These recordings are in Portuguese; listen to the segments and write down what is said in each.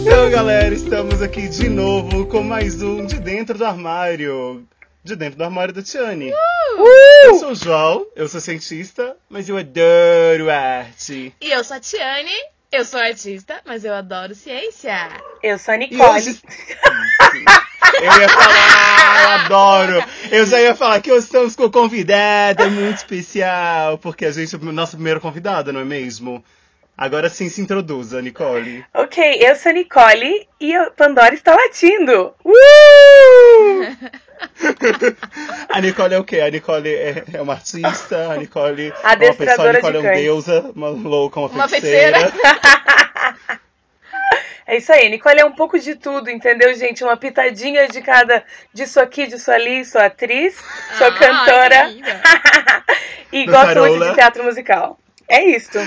Então, galera, estamos aqui de novo com mais um De Dentro do Armário. De Dentro do Armário da Tiane. Eu sou o João, eu sou cientista, mas eu adoro arte. E eu sou a Tiane, eu sou artista, mas eu adoro ciência. Eu sou a Nicole. hoje... Eu ia falar, eu adoro. Eu já ia falar que hoje estamos com convidada muito especial, porque a gente é a nossa primeira convidada, não é mesmo? Agora sim se introduza, Nicole. Ok, eu sou a Nicole e a Pandora está latindo. Uh! A Nicole é o quê? A Nicole é, é uma artista, a Nicole é uma pessoa, a Nicole é um cães. deusa, uma louca, uma Uma feiticeira. É isso aí, Nicole é um pouco de tudo, entendeu, gente? Uma pitadinha de cada, disso aqui, disso ali, sou atriz, sou Ah, cantora e gosto muito de teatro musical. É isso.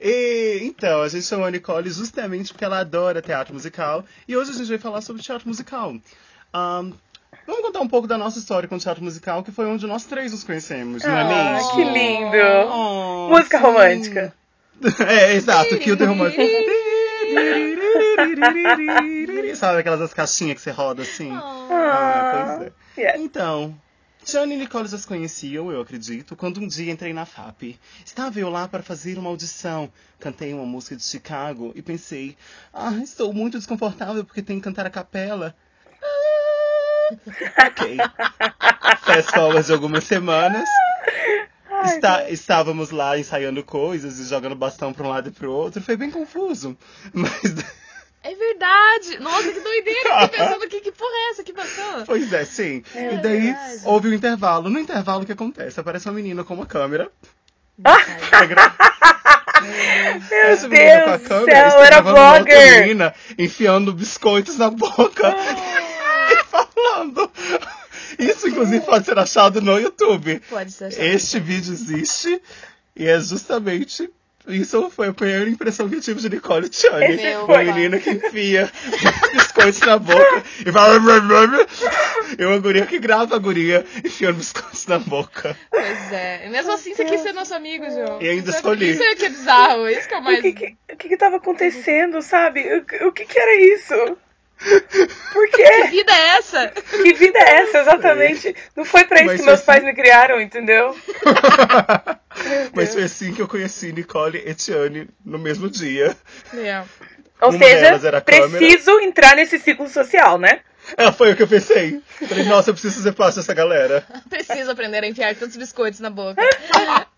E, então, a gente chamou a Nicole justamente porque ela adora teatro musical. E hoje a gente vai falar sobre teatro musical. Ahn, vamos contar um pouco da nossa história com o teatro musical, que foi onde nós três nos conhecemos, não é Ah, mesmo? que lindo. Oh, Música sim. romântica. É, exato, que o romântico. Sabe aquelas das caixinhas que você roda assim? Ah, pois é. Então, Tiane e Nicole já se conheciam, eu acredito, quando um dia entrei na FAP. Estava eu lá para fazer uma audição. Cantei uma música de Chicago e pensei, ah, estou muito desconfortável porque tenho que cantar a capela. Ah, ok. Fast forward de algumas semanas. Está- estávamos lá ensaiando coisas e jogando bastão para um lado e para o outro. Foi bem confuso. Mas, É verdade! Nossa, que doideira! Eu fiquei pensando, que, que porra é essa que passou? pois é, sim. É e daí verdade. houve um intervalo. No intervalo, o que acontece? Aparece uma menina com uma câmera. Gra- Meu Essa menina com a Deus câmera céu, era blogger. menina enfiando biscoitos na boca e falando. Isso, inclusive, pode ser achado no YouTube. Pode ser achado. Este vídeo existe e é justamente. Isso foi a primeira impressão que eu tive de Nicole Meu Uma menina que enfia biscoitos na boca e fala. E uma guria que grava a guria enfiando biscoitos na boca. Pois é. E mesmo assim, você quis ser nosso amigo, João. E ainda é- escolhi. Isso é que é bizarro. Isso que é o mais. O que que, o que que tava acontecendo, sabe? O, o que que era isso? Por Que quê? vida é essa? Que vida é essa, exatamente? Não foi pra isso Mas que meus assim- pais me criaram, entendeu? Mas foi assim que eu conheci Nicole e Tiane no mesmo dia. É. Ou Uma seja, a câmera. preciso entrar nesse ciclo social, né? É, foi o que eu pensei. Falei, nossa, eu preciso fazer parte dessa galera. Preciso aprender a enfiar tantos biscoitos na boca.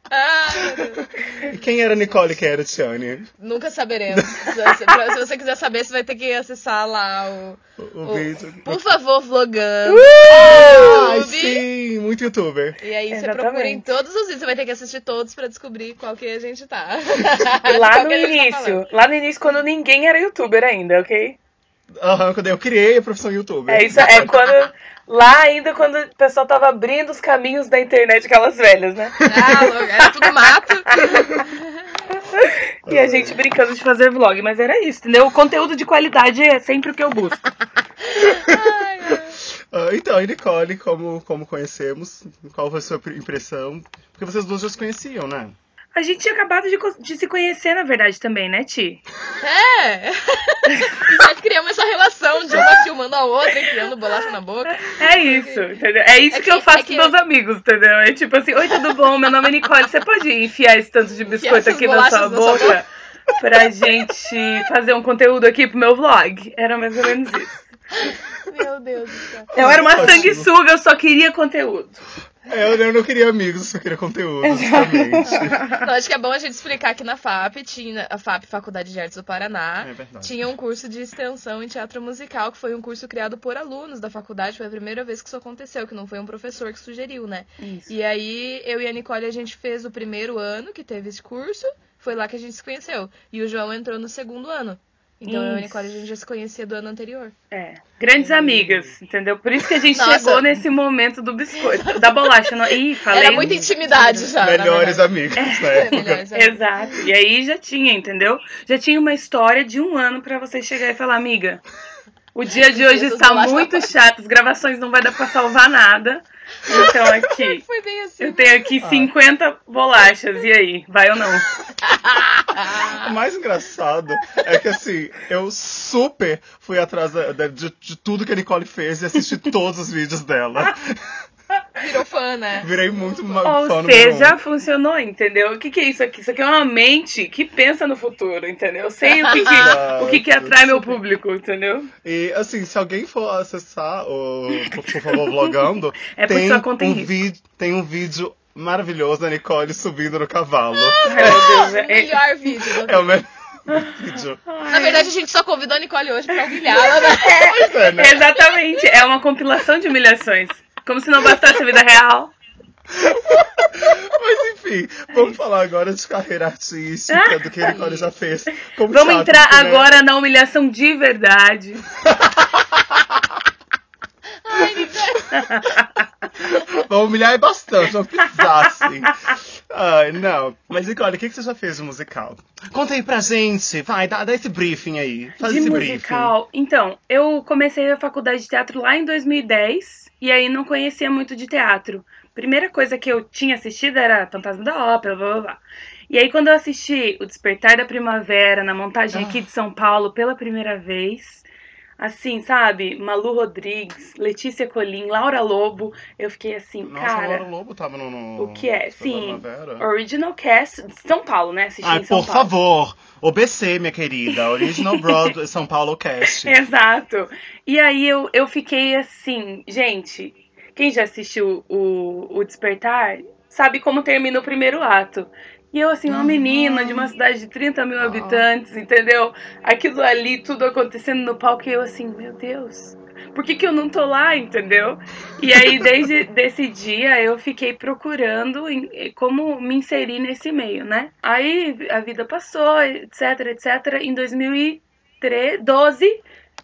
Deus. E quem era Nicole e quem era Tiane? Nunca saberemos. Se, você quiser saber, você vai ter que acessar lá o. O, o o- vídeo. Por favor, vlogando. Ai, YouTube. sim, muito youtuber. E aí você procura em todos os vídeos, você vai ter que assistir todos pra descobrir qual que a gente tá. Lá no tá início, falando. lá no início, quando ninguém era youtuber ainda, ok? Aham, quando eu criei a profissão youtuber. É isso, é quando. Lá ainda quando o pessoal tava abrindo os caminhos da internet, aquelas velhas, né? Ah, era tudo mato. E a gente brincando de fazer vlog, mas era isso, entendeu? O conteúdo de qualidade é sempre o que eu busco. Ai, ai. Ah, então, e Nicole, como, como conhecemos? Qual foi a sua impressão? Porque vocês duas já se conheciam, né? A gente tinha acabado de, de se conhecer, na verdade, também, né, Ti? É! Nós criamos essa relação de uma filmando a outra e criando bolacha na boca. É isso, entendeu? É isso É que, que- eu faço é que- com meus amigos, entendeu? É tipo assim, oi, tudo bom? Meu nome é Nicole. Você pode enfiar esse tanto de biscoito aqui na sua sua boca pra gente fazer um conteúdo aqui pro meu vlog? Era mais ou menos isso. Meu Deus do céu. Eu era uma sanguessuga, eu só queria conteúdo. É, eu, não queria amigos, eu só queria conteúdo, justamente. Não, acho que é bom a gente explicar que na FAP, tinha, a FAP, Faculdade de Artes do Paraná, É tinha um curso de extensão em teatro musical, que foi um curso criado por alunos da faculdade. Foi a primeira vez que isso aconteceu, que não foi um professor que sugeriu, né? Isso. E aí, eu e a Nicole, a gente fez o primeiro ano que teve esse curso. Foi lá que a gente se conheceu. E o João entrou no segundo ano. Então, eu e a Isso. Nicole, a gente já se conhecia do ano anterior. É. Grandes amigas, entendeu? Por isso que a gente Nossa. chegou nesse momento do biscoito, da bolacha. Não... Ih, falei. Era muita intimidade já, Melhores na É, época. melhores amigos. Exato. E aí já tinha, entendeu? Já tinha uma história de um ano pra você chegar e falar, amiga, o dia de hoje está muito chato, as gravações não vai dar pra salvar nada. Então aqui, Foi bem assim. eu tenho aqui 50 bolachas. E aí, vai ou não? O mais engraçado é que assim, eu super fui atrás da- de, de tudo que a Nicole fez e assisti todos os vídeos dela. Virou fã, né? Virei muito uma Ou fã seja, funcionou, entendeu? O que, que é isso aqui? Isso aqui é uma mente que pensa no futuro, entendeu? Eu sei o que, que, o que, que atrai meu público, entendeu? E assim, se alguém for acessar o Por favor vlogando, É por tem, sua conta em um vídeo, tem um vídeo maravilhoso da Nicole subindo no cavalo. Meu Deus. O É, melhor vídeo. do É o melhor vídeo. Na verdade, a gente só convidou a Nicole hoje pra humilhá-la, né? Pois é, né? Exatamente, é uma compilação de humilhações. Como se não bastasse a vida real. Mas enfim, vamos falar agora de carreira artística, do que a Nicole já fez. Como Vamos teatro, entrar né? agora na humilhação de verdade. Ai, Nicole. Vamos humilhar bastante, vamos pisar assim. Ai, não. Mas Nicole, o que, que você já fez de musical? Conta aí pra gente, vai, dá, dá esse briefing aí. Faz de esse musical. Então, eu comecei a faculdade de teatro lá em 2010 e aí não conhecia muito de teatro. Primeira coisa que eu tinha assistido era Fantasma da Ópera, blá blá blá. E aí quando eu assisti O Despertar da Primavera na montagem aqui de São Paulo pela primeira vez, assim, sabe? Malu Rodrigues, Letícia Colim, Laura Lobo, eu fiquei assim. Nossa, cara, Laura Lobo tava no. no o que é? Sim. Original Cast de São Paulo, né? Assisti Ai, por Paulo. favor, OBC, minha querida. Original Broadway São Paulo Cast. Exato. E aí eu, eu fiquei assim, gente, quem já assistiu o, o Despertar sabe como termina o primeiro ato. E eu, assim, uma menina de uma cidade de 30 mil habitantes, entendeu? Aquilo ali, tudo acontecendo no palco, e eu assim, meu Deus, por que, que eu não tô lá, entendeu? E aí, desde desse dia, eu fiquei procurando em- como me inserir nesse meio, né? Aí a vida passou, etc, etc. Em 2012,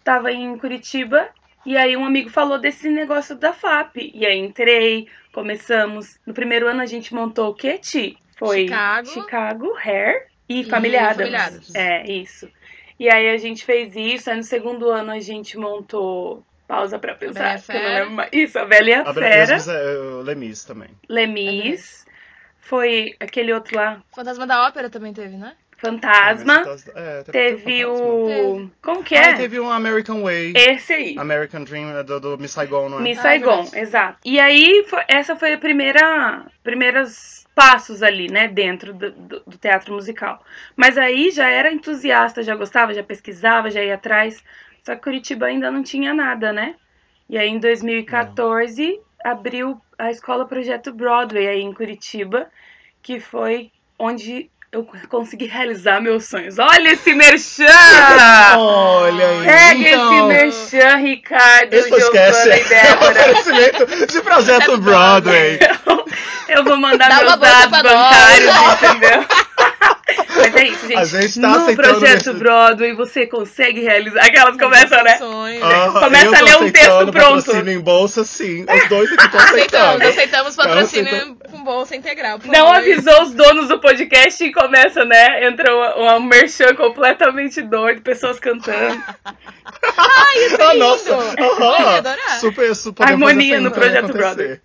tava em Curitiba, e aí um amigo falou desse negócio da FAP. E aí entrei, começamos. No primeiro ano a gente montou o quê, Ti? Foi Chicago. Chicago Hair e E Família Adams. Família Adams. É, isso. E aí a gente fez isso, aí no segundo ano a gente montou. Pausa pra Bela pensar. eu não mais. Isso, a Bela e a A Fera. O Lemis também. Lemis. Foi aquele outro lá, Fantasma da Ópera também teve, né? Fantasma. É, Teve o. Teve. Como que Ah, é? teve um American Way. Esse aí. American Dream é do, do Miss Saigon, não é? Miss Ah, Saigon, verdade. exato. E aí, fo- essa foi a primeira. Primeiros passos ali, né, dentro do, do- do teatro musical. Mas aí já era entusiasta, já gostava, já pesquisava, já ia atrás. Só que Curitiba ainda não tinha nada, né? E aí, em 2014, abriu a Escola Projeto Broadway aí em Curitiba, que foi onde eu consegui realizar meus sonhos. Olha esse merchan! Olha aí. Pega então, esse merchan, Ricardo, esse podcast Giovana e é um Débora. de Projeto Broadway. Eu vou mandar Dá meus dados bancários, entendeu? Mas é isso, gente. A gente tá no projeto esse- Broadway você consegue realizar. Aquelas começam, né? Sonho. Ah, Começa a ler um texto pronto. patrocínio em bolsa, sim. Os dois aqui estão Aceitamos, aceitando. aceitamos patrocínio aceitamos. Com bolsa integral. Não favor. avisou os donos do podcast e começa, né? Entra um, um merchan completamente doido, pessoas cantando. Ah, nossa. Eu Aham. ia adorar. Super, super. Harmonia no Projeto acontecer.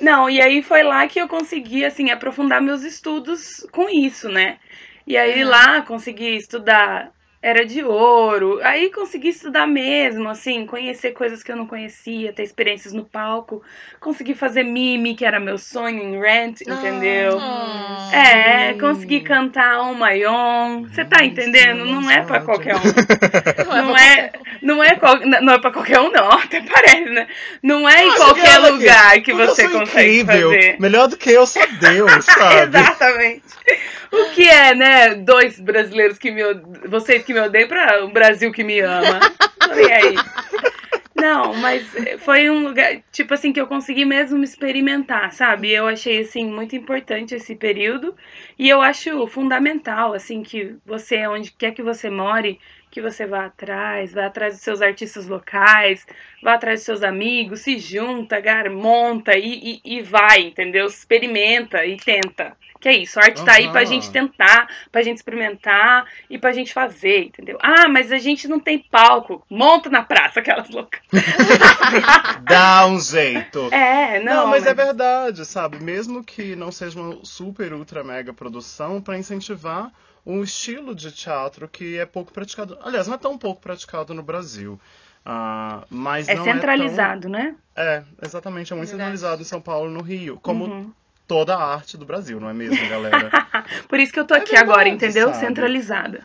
Não, e aí foi lá que eu consegui, assim, aprofundar meus estudos com isso, né? E aí Uhum. lá consegui estudar Era de Ouro, aí consegui estudar mesmo, assim, conhecer coisas que eu não conhecia, ter experiências no palco, consegui fazer mime, que era meu sonho em Rent, entendeu? Ah. É, consegui cantar On My Own, você tá entendendo? Não é pra qualquer um. Não é, não é, qual- não é pra qualquer um, não. Até parece, né? Não é em qualquer aqui, lugar que você sou consegue incrível. fazer. Melhor do que eu, só Deus, sabe? Exatamente. O que é, né? Dois brasileiros que me vocês que me odeiam pra um Brasil que me ama. E aí? Não, mas foi um lugar, tipo assim, que eu consegui mesmo me experimentar, sabe? Eu achei, assim, muito importante esse período. E eu acho fundamental, assim, que você, onde quer que você more, que você vá atrás, vá atrás dos seus artistas locais, vá atrás dos seus amigos, se junta, gar, monta e, e, e vai, entendeu? Experimenta e tenta. Que é isso, a arte tá aí pra Aham. gente tentar, pra gente experimentar e pra gente fazer, entendeu? Ah, mas a gente não tem palco. Monta na praça aquelas loucas. Dá um jeito. É, não. Não, mas é verdade, sabe? Mesmo que não seja uma super, ultra, mega produção, pra incentivar um estilo de teatro que é pouco praticado. Aliás, não é tão pouco praticado no Brasil. Ah, mas É não centralizado, né? É, tão... é, exatamente. É muito Verdade. centralizado em São Paulo no Rio. Como Uhum. Toda a arte do Brasil, não é mesmo, galera? Por isso que eu tô É aqui verdade, agora, entendeu? sabe? Centralizada.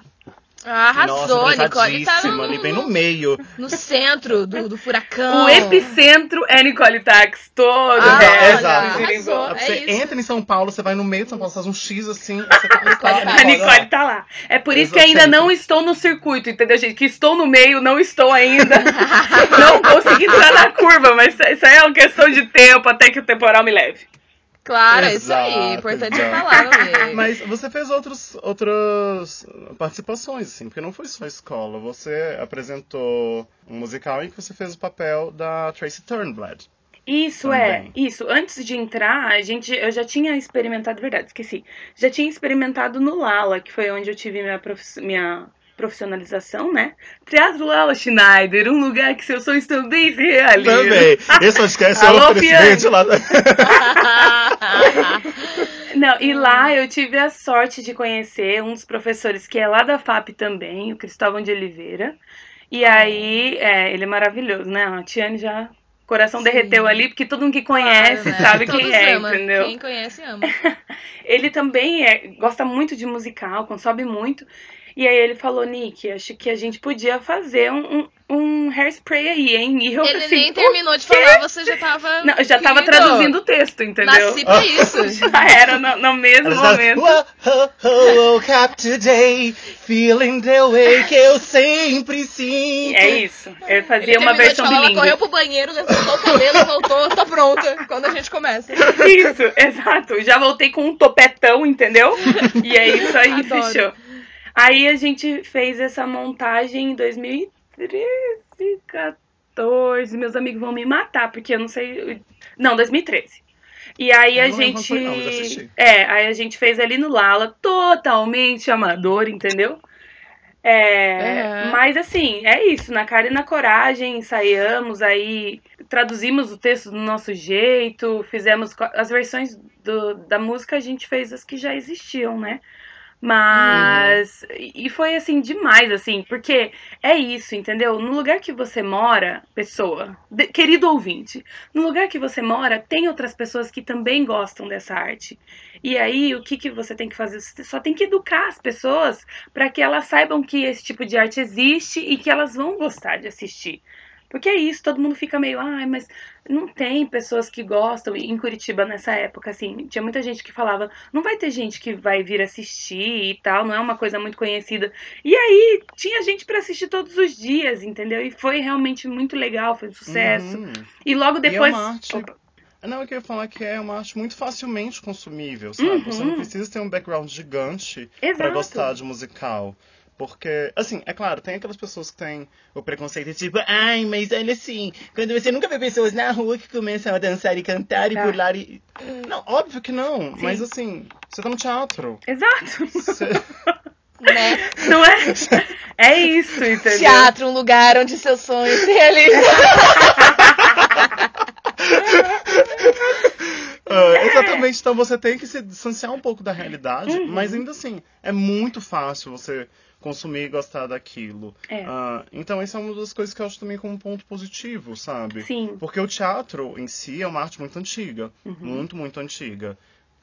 Arrasou, Nossa, Nicole. Tá pesadíssima, ali bem no meio. no centro do, do furacão. O epicentro é Nicole Tax, todo Ah, olha, exato. arrasou. Você É entra em São Paulo, você vai no meio de São Paulo, você faz um X assim, você tá A Nicole tá lá. É por isso que ainda não estou no circuito, entendeu, gente? Que estou no meio, não estou ainda. não consegui entrar na curva, mas isso aí é uma questão de tempo até que o temporal me leve. Claro, é isso aí. Exato, Importante exato. falar, meu amigo. Mas você fez outros, outras participações, assim, porque não foi só escola. Você apresentou um musical em que você fez o papel da Tracy Turnblad. Isso Também. é, isso. Antes de entrar, a gente, eu já tinha experimentado, verdade, esqueci. Já tinha experimentado no Lala, que foi onde eu tive minha, minha profissionalização, né? Teatro Lala Schneider, um lugar que seus sonhos também se realizam. Também. Esse podcast é Alô, oferecimento lá. Não, e lá eu tive a sorte de conhecer um dos professores que é lá da FAP também, o Cristóvão de Oliveira. E aí, é, ele é maravilhoso, né? A Tiane já. Coração Sim. derreteu ali, porque todo mundo que conhece Claro, né? sabe Todos quem é, amam. entendeu? Quem conhece, ama. Ele também é, gosta muito de musical, consome muito. E aí ele falou, Nick, acho que a gente podia fazer um, um, um hairspray aí, hein? E eu Ele assim, nem terminou de falar, você já tava. Não, eu já tava Querido, traduzindo o texto, entendeu? Nasci pra isso. Já era no, no mesmo sabe, momento. "Whoa, ho, ho, woke up today, feeling the way que eu sempre sinto. É isso. Eu Ele fazia uma terminou de versão falar, ela correu pro banheiro, levantou o cabelo, voltou, tô pronta. Quando a gente começa. Isso, exato. Já voltei com um topetão, entendeu? E é isso aí, Adoro. fechou. Aí a gente fez essa montagem em 2013, 14. Meus amigos vão me matar, porque eu não sei. Não, 2013. E aí a Eu lembro gente. não. É, aí a gente fez ali no Lala, totalmente amador, entendeu? É, Uhum. Mas assim, é isso, na cara e na coragem, ensaiamos, aí traduzimos o texto do nosso jeito, fizemos as versões do- da música, a gente fez as que já existiam, né? Mas. E foi assim, demais, assim, porque é isso, entendeu? No lugar que você mora, pessoa, de- querido ouvinte, no lugar que você mora, tem outras pessoas que também gostam dessa arte. E aí, o que, que você tem que fazer? Você só tem que educar as pessoas para que elas saibam que esse tipo de arte existe e que elas vão gostar de assistir. Porque é isso, todo mundo fica meio, ai, mas não tem pessoas que gostam. Em Curitiba, nessa época, assim, tinha muita gente que falava, não vai ter gente que vai vir assistir e tal, não é uma coisa muito conhecida. E aí, tinha gente para assistir todos os dias, entendeu? E foi realmente muito legal, foi um sucesso. Uhum. E logo E é depois. uma arte- Opa. Não, eu queria falar que é uma arte muito facilmente consumível, sabe? Você Uhum. não precisa ter um background gigante pra gostar de musical. Porque, assim, é claro, tem aquelas pessoas que têm o preconceito, tipo, ai, mas olha assim, quando você nunca vê pessoas na rua que começam a dançar e cantar e Tá. pular e. Não, óbvio que não, Sim. mas assim, você tá no teatro. Exato. Você... Né? Não é? É isso, entendeu? Teatro, um lugar onde seus sonhos se realizam. Ah, exatamente, então você tem que se distanciar um pouco da realidade, Uhum. mas ainda assim, é muito fácil você consumir e gostar daquilo. É. Ah, então, essa é uma das coisas que eu acho também como um ponto positivo, sabe? Sim. Porque o teatro em si é uma arte muito antiga. Uhum. Muito, muito antiga.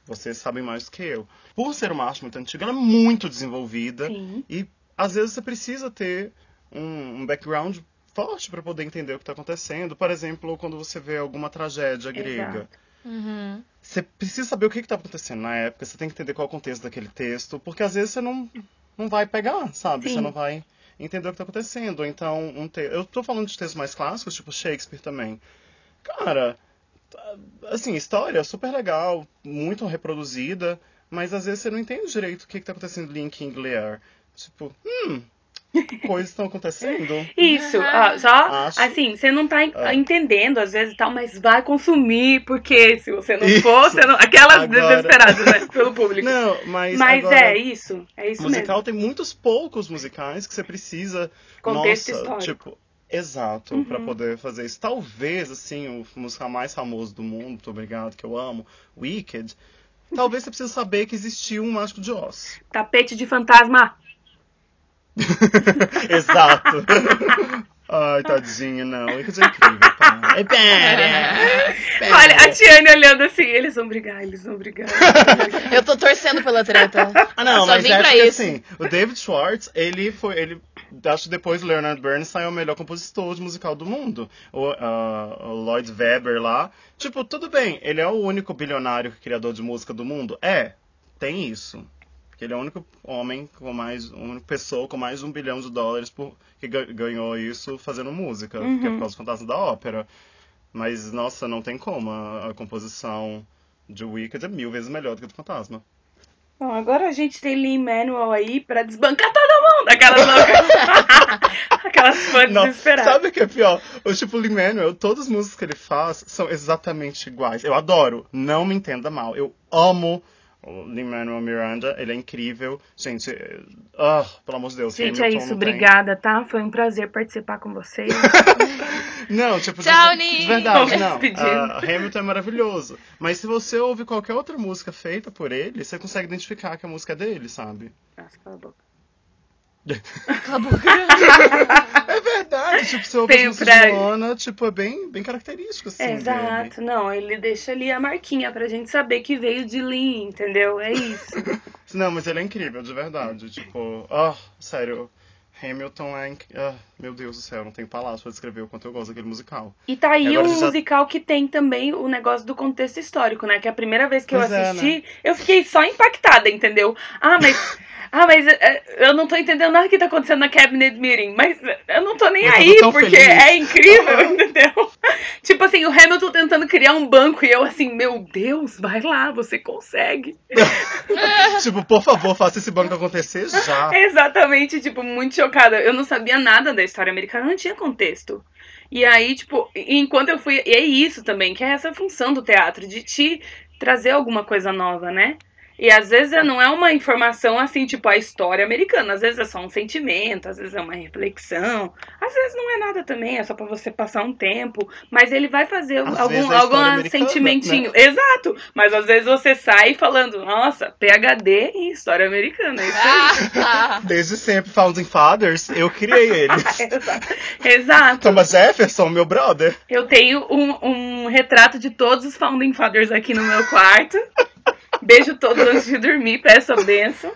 Vocês sabem mais que eu. Por ser uma arte muito antiga, ela é muito desenvolvida. Sim. E às vezes você precisa ter um, um background forte para poder entender o que está acontecendo. Por exemplo, quando você vê alguma tragédia grega. Exato. Uhum. Você precisa saber o que está acontecendo na época, você tem que entender qual é o contexto daquele texto, porque às vezes você não, não vai pegar, sabe? Sim. Você não vai entender o que está acontecendo. Então, um te... eu tô falando de textos mais clássicos, tipo Shakespeare também. Cara, tá- assim, história super legal, muito reproduzida, mas às vezes você não entende direito o que está acontecendo ali em King Lear. Tipo, hum, coisas estão acontecendo. Isso, ó, só Acho. assim, você não tá Ah. entendendo às vezes e tal, mas vai consumir, porque se você não Isso. for, você não. Aquelas Agora. desesperadas, né? Pelo público. Não, mas. mas agora, é isso, é isso musical tem muitos poucos musicais que você precisa. Contexto nossa, histórico. tipo. Exato, Uhum. pra poder fazer isso. Talvez, assim, o musical mais famoso do mundo, muito obrigado, que eu amo, Wicked. Talvez você precise saber que existiu um Mágico de Oz. mesmo. Tapete de fantasma. Exato. Ai, tadinho, não. Wicked é incrível, pá. É pera. Olha, a Tiane olhando assim, eles vão brigar, eles vão brigar. Eu tô torcendo pela treta. Ah, não, Só mas vim é pra porque isso. assim, o David Schwartz, ele foi. Ele, acho que depois o Leonard Bernstein é o melhor compositor de musical do mundo. O, ah, o Lloyd Webber lá. Tipo, tudo bem, ele é o único bilionário criador de música do mundo? É, tem isso. Porque ele é o único homem com mais. A única pessoa com mais de um bilhão de dólares por, que ga- ganhou isso fazendo música, que é por causa do Fantasma da Ópera. Mas, nossa, não tem como. A, a composição de Wicked é mil vezes melhor do que a do Fantasma. Bom, agora a gente tem Lee Manuel aí pra desbancar todo mundo. Aquelas loucas. Aquelas fãs Não, desesperadas. sabe o que é pior? O tipo Lin-Manuel, todas as músicas que ele faz são exatamente iguais. Eu adoro, não me entenda mal. Eu amo o Lin-Manuel Miranda, ele é incrível. Gente, ah, pelo amor de Deus. Gente, é Hamilton isso. não tem- Obrigada, tá? Foi um prazer participar com vocês. Não, tipo, Tchau, de, verdade, não. Ah, Hamilton é maravilhoso. Mas se você ouve qualquer outra música feita por ele, você consegue identificar que a música é dele, sabe? Nossa, cala a boca. É verdade, tipo, Tem as músicas pra- tipo, é bem, bem característico, assim, dele. Exato, não, ele deixa ali a marquinha pra gente saber que veio de Lee, entendeu? É isso. Não, mas ele é incrível, de verdade. Tipo, ah, sério. Hamilton é. Ah, meu Deus do céu, não tenho palavras pra descrever o quanto eu gosto daquele musical. E tá aí Agora um já- musical que tem também o negócio do contexto histórico, né? Que a primeira vez que eu Pois é, assisti, eu fiquei só impactada, entendeu? Ah, mas. Ah, mas é, eu não tô entendendo nada que tá acontecendo na Cabinet Meeting. Mas eu não tô nem Eu tô aí, tão porque feliz. é incrível, entendeu? Tipo assim, o Hamilton tentando criar um banco e eu assim, meu Deus, vai lá, você consegue. tipo, por favor, faça esse banco acontecer já. Exatamente, tipo, muito chocada. Eu não sabia nada da história americana, não tinha contexto. E aí, tipo, enquanto eu fui. E é isso também, que é essa função do teatro, de te trazer alguma coisa nova, né? E às vezes não é uma informação assim, tipo, a história americana. Às vezes é só um sentimento, às vezes é uma reflexão. Às vezes não é nada também, é só pra você passar um tempo. Mas ele vai fazer Às algum, é algum sentimentinho. Exato! Mas às vezes você sai falando, nossa, PHD em história americana. É isso aí. Desde sempre, Founding Fathers, eu criei eles. Exato. Exato. Thomas Jefferson, meu brother. Eu tenho um, um retrato de todos os Founding Fathers aqui no meu quarto. Beijo todos antes de dormir, peço a benção.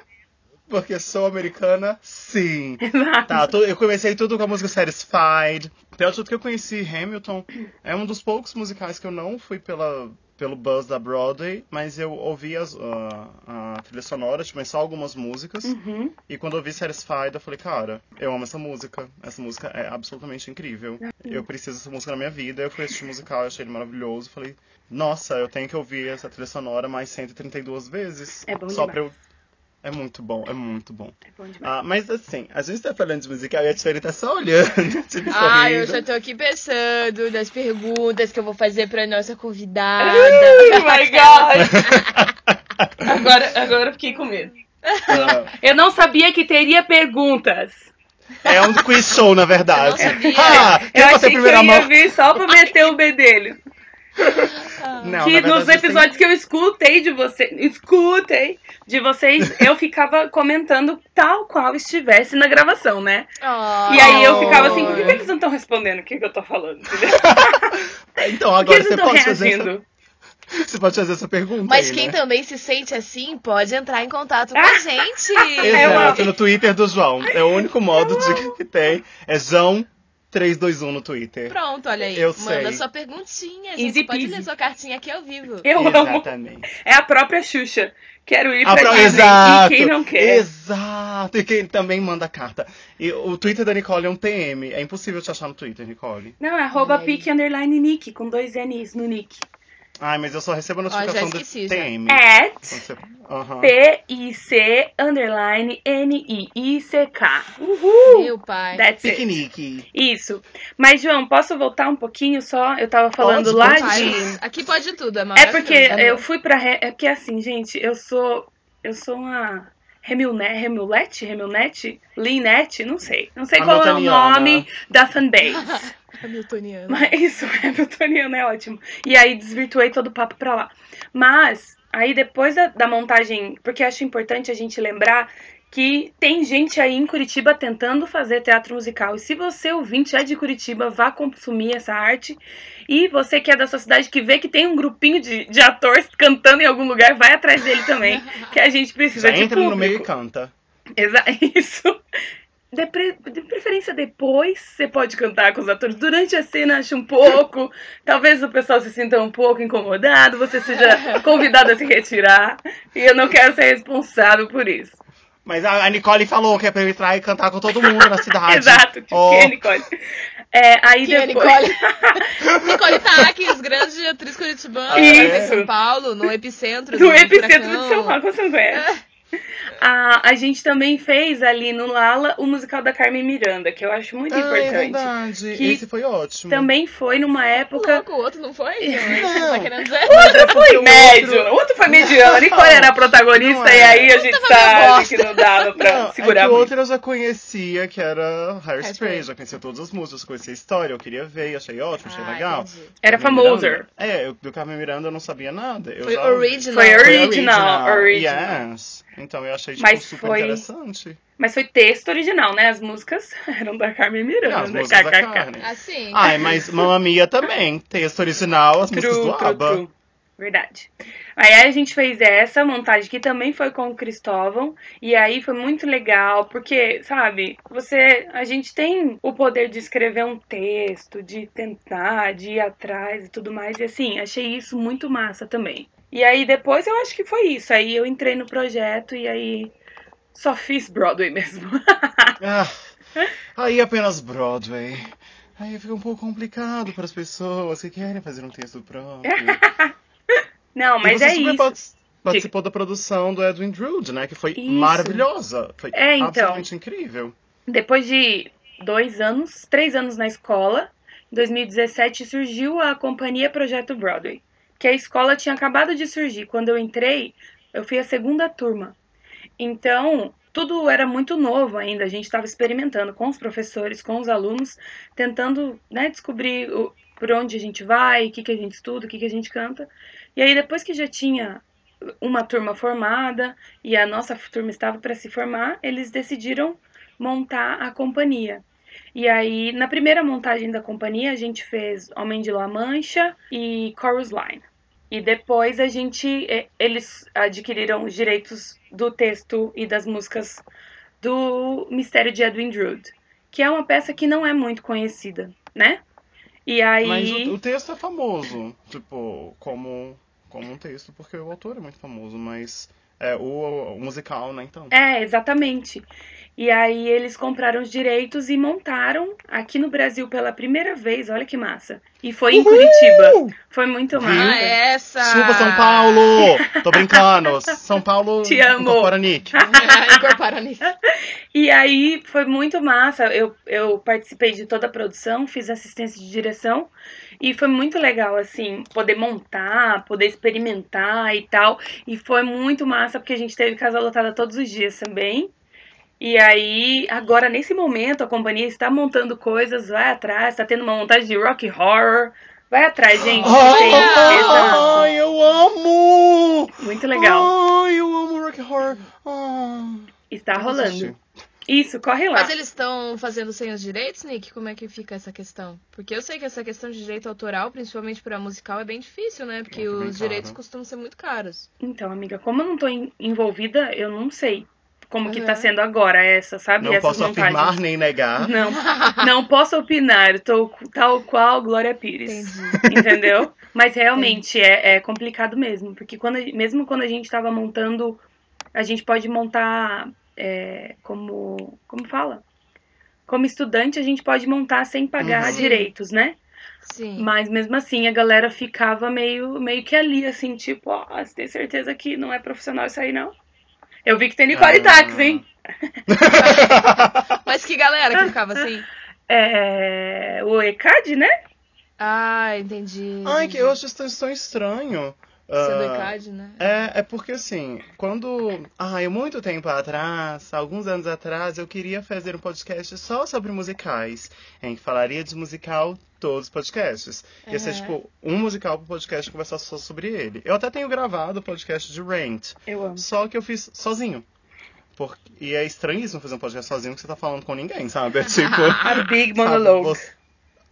Porque sou americana, sim. Exato. Tá, eu comecei tudo com a música Satisfied. De tudo que eu conheci Hamilton. É um dos poucos musicais que eu não fui pela, pelo buzz da Broadway, mas eu ouvi as, ah, a trilha sonora, tipo, só algumas músicas. Uhum. E quando eu vi Satisfied, eu falei, cara, eu amo essa música. Essa música é absolutamente incrível. Eu preciso dessa música na minha vida. Eu fui assistir o musical, achei ele maravilhoso. Falei, nossa, eu tenho que ouvir essa trilha sonora mais 132 vezes. É bom Só demais. pra eu. É muito bom, é muito bom. É bom demais. Ah, mas assim, a gente tá falando de musical e a Tiffany tá só olhando, tipo, ah, eu sorrindo. já tô aqui pensando nas perguntas que eu vou fazer pra nossa convidada. Oh my god! Agora, agora eu fiquei com medo. Ah, Eu não sabia que teria perguntas. é um quiz show, na verdade. Eu não sabia. Ah, Eu quem você achei que primeira eu ia mão? vir só pra meter o bedelho. Não, que nos verdade, tem- episódios que eu escutei de vocês, escutei de vocês, eu ficava comentando tal qual estivesse na gravação, né? Ah. E aí eu ficava assim, por que, que eles não estão respondendo o que, que eu tô falando? Então, agora você pode, fazer essa, reagindo? você pode fazer essa pergunta Mas aí, quem né? também se sente assim pode entrar em contato com a gente. Exato, no Twitter do João. É o único modo de, que tem. É João321 no Twitter. Pronto, olha aí. Eu Manda sei. sua perguntinha. A gente Easy pode peasy. ler sua cartinha aqui ao vivo. Eu amo. Exatamente. É a própria Xuxa. Quero ir pra pro- Disney. Exato. E quem não quer? Exato. E quem também manda carta. E o Twitter da Nicole é um TM. É impossível te achar no Twitter, Nicole. Não, é arroba pique underline nick, com dois N's no nick. Ai, mas eu só recebo a notificação do. TM. At você- Aham. P-I-C underline N-I-I-C-K. Uhul! Meu pai. That's it. Piquenique. Isso. Mas, João, posso voltar um pouquinho só? Eu tava falando Pode, lá pode. de. Aqui pode tudo, é É porque eu fui pra. Re... É porque assim, gente, eu sou. Eu sou uma. Remilne... Remilete? Remilnete? Linette? Não sei. Não sei qual é o nome da fanbase. Hamiltoniano. Mas isso, Hamiltoniano é ótimo. E aí desvirtuei todo o papo pra lá. Mas, aí depois da, da montagem, porque acho importante a gente lembrar que tem gente aí em Curitiba tentando fazer teatro musical. E se você, ouvinte, é de Curitiba, vá consumir essa arte. E você que é da sua cidade, que vê que tem um grupinho de, de atores cantando em algum lugar, vai atrás dele também. Que a gente precisa Já de entra público. no meio e canta. Exa isso. De, pre- de preferência depois, você pode cantar com os atores. Durante a cena, acho um pouco. Talvez o pessoal se sinta um pouco incomodado, você seja convidado a se retirar. E eu não quero ser responsável por isso. Mas a a Nicole falou que é pra eu entrar e cantar com todo mundo na cidade. Exato, tipo, Oh. quem é Nicole? É, aí Que é depois. Nicole. Nicole Taques, grande atriz curitibana. Isso. em São Paulo, no epicentro Do do epicentro de. São Paulo, você não conhece? A, a gente também fez ali no Lala o musical da Carmen Miranda, que eu acho muito Ah, é importante. verdade. Que Esse foi ótimo. Também foi numa Ô, época. louco, o outro não foi? Não, Não. Tá querendo dizer? O outro é foi médio, o outro foi mediano. E qual era a protagonista? Não é. E aí a gente sabe que não dava pra Não, segurar é que o outro eu já conhecia, que era Hairspray. Já conhecia todas as músicas, conhecia a história, eu queria ver, achei ótimo, achei Ah, legal. entendi. Era famoso. É, eu, do Carmen Miranda eu não sabia nada. Eu Foi já... original. Foi Foi original, original. Yes. Então eu achei tipo, Mas super foi- interessante. Mas foi texto original, né? As músicas eram da Carmen Não, Miranda. as músicas da. Carmen. Assim. Ai, mas Mamma Mia também. Texto original, as músicas True, do true, ABBA. true. Verdade. Aí a gente fez essa montagem que também foi com o Cristóvão. E aí foi muito legal, porque, sabe, você. A gente tem o poder de escrever um texto, de tentar, de ir atrás e tudo mais. E assim, achei isso muito massa também. E aí depois eu acho que foi isso. Aí eu entrei no projeto e aí só fiz Broadway mesmo. Ah, aí apenas Broadway. Aí fica um pouco complicado para as pessoas que querem fazer um texto próprio. Não, mas é isso. part- participou da produção do Edwin Drood, né? Que foi Isso. maravilhosa. Foi É, então. absolutamente incrível. Depois de dois anos, três anos na escola, em 2017 surgiu a companhia Projeto Broadway, que a escola tinha acabado de surgir. Quando eu entrei, eu fui a segunda turma. Então, tudo era muito novo ainda, a gente estava experimentando com os professores, com os alunos, tentando né, descobrir o- por onde a gente vai, o que, que a gente estuda, o que, que a gente canta. E aí, depois que já tinha uma turma formada e a nossa turma estava para se formar, eles decidiram montar a companhia. E aí, na primeira montagem da companhia, a gente fez Homem de La Mancha e Chorus Line. E depois a gente, eles adquiriram os direitos do texto e das músicas do Mistério de Edwin Drood, que é uma peça que não é muito conhecida, né? E aí, Mas o, o texto é famoso, tipo, como, como um texto, porque o autor é muito famoso, mas é o, o musical, né, então. é exatamente. E aí eles compraram os direitos e montaram aqui no Brasil pela primeira vez, olha que massa. E foi em Curitiba. Foi muito Viu? massa. Ah, essa! Chupa São Paulo! Tô brincando! São Paulo Te amo. incorpora Nick. Incorporaram nisso. E aí foi muito massa. Eu, eu participei de toda a produção, fiz assistência de direção. E foi muito legal, assim, poder montar, poder experimentar e tal. E foi muito massa, porque a gente teve casa lotada todos os dias também. E aí, agora, nesse momento, a companhia está montando coisas, vai atrás, está tendo uma montagem de rock horror. Vai atrás, gente. exato. Ai, eu amo! Muito legal. Ai, eu amo Rock Horror. Ah. Está rolando. assistir. Isso, corre lá. Mas eles estão fazendo sem os direitos, Nick? Como é que fica essa questão? Porque eu sei que essa questão de direito autoral, principalmente pra musical, é bem difícil, né? Porque É bem os caro. direitos costumam ser muito caros. Então, amiga, como eu não tô en- envolvida, eu não sei como que tá Uhum. sendo agora essa, sabe? Não Essas posso montagens. afirmar nem negar. Não, não posso opinar, tô tal qual Glória Pires. Entendi. Entendeu? Mas realmente é, é complicado mesmo, porque quando, a- mesmo quando a gente tava montando, a gente pode montar é, como. Como fala? Como estudante, a gente pode montar sem pagar Uhum. direitos, né? Sim. Mas mesmo assim a galera ficava meio, meio que ali, assim, tipo, ó, você tem certeza que não é profissional isso aí, não? Eu vi que tem Nicole Ah. Tax, hein? Mas que galera que ficava assim? É. O ECAD, né? Ah, entendi. Ai, que eu acho isso tão estranho. Você é né? É, é porque assim, quando. Ai, muito tempo atrás, alguns anos atrás, eu queria fazer um podcast só sobre musicais. Em que falaria de musical todos os podcasts. Ia ser tipo um musical pro podcast conversar só sobre ele. Eu até tenho gravado o podcast de Rent. Eu amo. Só que eu fiz sozinho. Por... E é estranhíssimo fazer um podcast sozinho que você tá falando com ninguém, sabe? É tipo. A Big sabe, Monologue. você-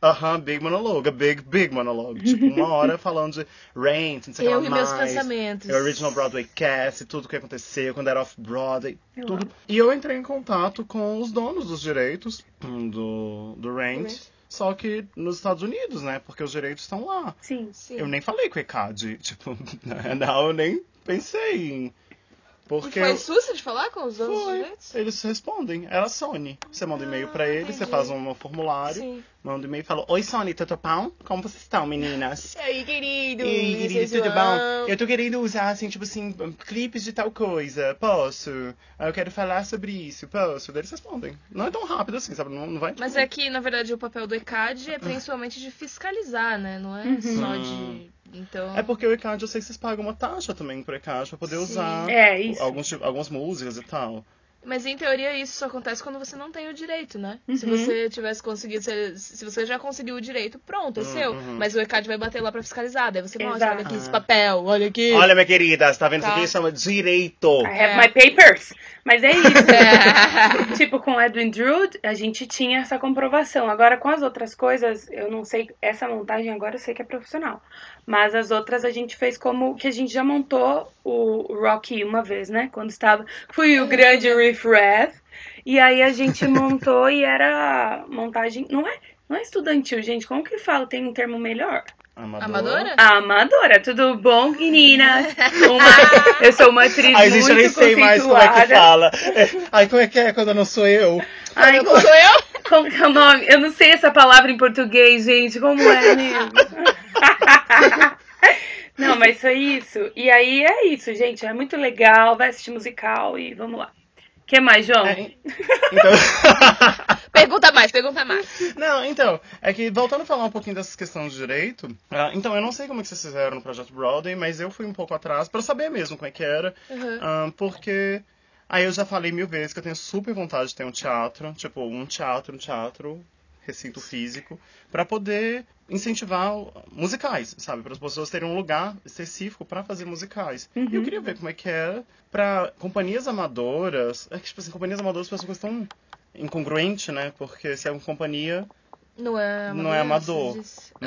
Aham, big monologue, big, big monologue. Tipo, uma hora falando de Rent, não sei o que Eu lá e meus mais. pensamentos. O Original Broadway Cast, tudo que aconteceu quando era off-Broadway, Eu tudo. amo. E eu entrei em contato com os donos dos direitos do, do Rent, Rent. só que nos Estados Unidos, né? Porque os direitos estão lá. Sim. Sim. Eu nem falei com o ECAD, tipo, não, eu nem pensei em... E Porque foi susto de falar com os donos dos foi, direitos? eles respondem. Era a Sony. Você manda um e-mail Ah, pra eles, você entendi. faz um formulário, Sim. manda um e-mail e fala: Oi, Sony, tudo bom? Como vocês estão, meninas? E aí, querido? E aí, querido, tudo bom? Eu tô querendo usar, assim, tipo assim, clipes de tal coisa. Posso? Ah, Eu quero falar sobre isso. Posso? Daí eles respondem. Não é tão rápido assim, sabe? Não, não vai. Mas é que, na verdade, o papel do ECAD é principalmente de fiscalizar, né? Não é só de. Então. É porque o ECAD, eu sei que vocês pagam uma taxa também pro ECAD pra poder Sim. usar É, isso. alguns, algumas músicas e tal. Mas em teoria isso só acontece quando você não tem o direito, né? Se Uhum. você tivesse conseguido, se, se você já conseguiu o direito, pronto, é Uhum, seu. uhum. Mas o ECAD vai bater lá pra fiscalizar. Daí você mostra, olha aqui esse papel, olha aqui. Olha, minha querida, você tá vendo Tá. isso aqui? Chama direito. I have É. my papers. Mas é isso. É. tipo, com Edwin Drood, a gente tinha essa comprovação. Agora, com as outras coisas, eu não sei. Essa montagem agora eu sei que é profissional. Mas as outras a gente fez como que a gente já montou o Rocky uma vez, né? Quando estava. Fui o grande Riff Raff. E aí a gente montou e era montagem. Não é, não é estudantil, gente. Como que fala? Tem um termo melhor? Amador. Amadora? Amadora, tudo bom, meninas? Uma- eu sou uma atriz Ai, muito gente, eu nem sei mais como é que fala. É, Ai, como é que é quando não sou eu? Ai, Não sou eu? como que é o nome? Eu não sei essa palavra em português, gente. Como é mesmo? Não, mas foi isso. E aí é isso, gente. É muito legal. Vai assistir musical e vamos lá. O que mais, João? É, então... Pergunta mais, pergunta mais. Não, então, é que voltando a falar um pouquinho dessas questões de direito, ah, então eu não sei como é que vocês fizeram no projeto Broadway, mas eu fui um pouco atrás pra saber mesmo como é que era, Uhum. ah, porque aí eu já falei mil vezes que eu tenho super vontade de ter um teatro, tipo, um teatro, um teatro, recinto físico, pra poder incentivar musicais, sabe? Para as pessoas terem um lugar específico pra fazer musicais. E eu queria ver como é que era pra companhias amadoras, é que, tipo assim, companhias amadoras são uma coisa tão incongruente, né? Porque se é uma companhia, Não é amador. não é amador. disse. É.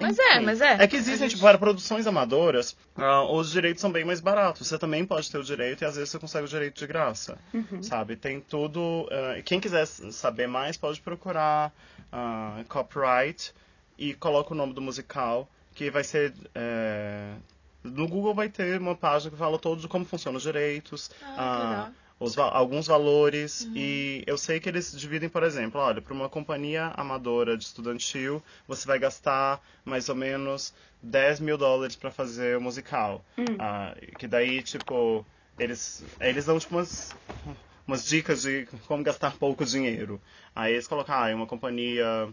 Mas. É, mas é. É que existem, A gente- tipo, para produções amadoras, ah, os direitos são bem mais baratos. Você também pode ter o direito e às vezes você consegue o direito de graça. Sabe? Tem tudo. ah, quem quiser saber mais pode procurar ah, copyright e coloca o nome do musical, que vai ser. eh, no Google vai ter uma página que fala todo de como funcionam os direitos. Ah. Os va- alguns valores e eu sei que eles dividem, por exemplo, olha, para uma companhia amadora de estudantil, você vai gastar mais ou menos 10 mil dólares para fazer o musical. Ah, que daí, tipo, eles, eles dão tipo umas, umas dicas de como gastar pouco dinheiro. Aí eles colocam, ah, é uma companhia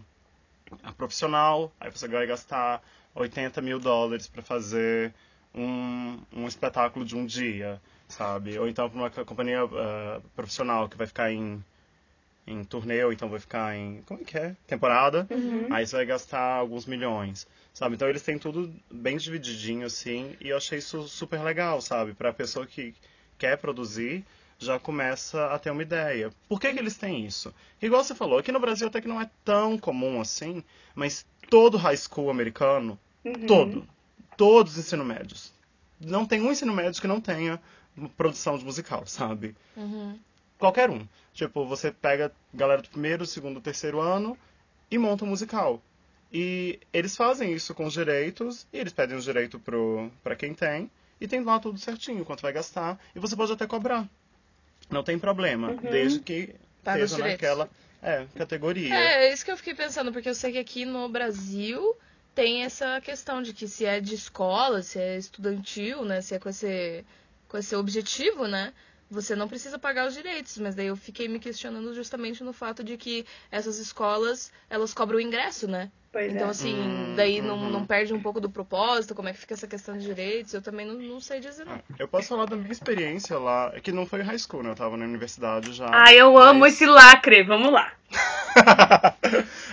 profissional, aí você vai gastar 80 mil dólares para fazer um, um espetáculo de um dia, sabe? Ou então para uma co- companhia ah, profissional que vai ficar em, em turnê, ou então vai ficar em. Como é que é? Temporada. Aí você vai gastar alguns milhões, sabe? Então eles têm tudo bem divididinho assim, e eu achei isso super legal, sabe? Para a pessoa que quer produzir. Já começa a ter uma ideia. Por que, que eles têm isso? Igual você falou, aqui no Brasil até que não é tão comum assim, mas todo high school americano Todo. Todos os ensino médios. Não tem um ensino médio que não tenha produção de musical, sabe? Uhum. Qualquer um. Tipo, você pega galera do primeiro, segundo, terceiro ano e monta um musical. E eles fazem isso com os direitos, e eles pedem os direitos pro, pra quem tem, e tem lá tudo certinho, quanto vai gastar, e você pode até cobrar. Não tem problema, desde que Paga os esteja naquela É, categoria. É, é isso que eu fiquei pensando, porque eu sei que aqui no Brasil tem essa questão de que se é de escola, se é estudantil, né? Se é com esse, com esse objetivo, né? Você não precisa pagar os direitos, mas daí eu fiquei me questionando justamente no fato de que essas escolas, elas cobram o ingresso, né? Pois Então, é. assim, Hum, daí não, uhum. não perde um pouco do propósito, como é que fica essa questão de direitos, eu também não, não sei dizer, não. Eu posso falar da minha experiência lá, é que não foi high school, né? Eu tava na universidade já. Ah, eu amo Mas- esse lacre. Vamos lá.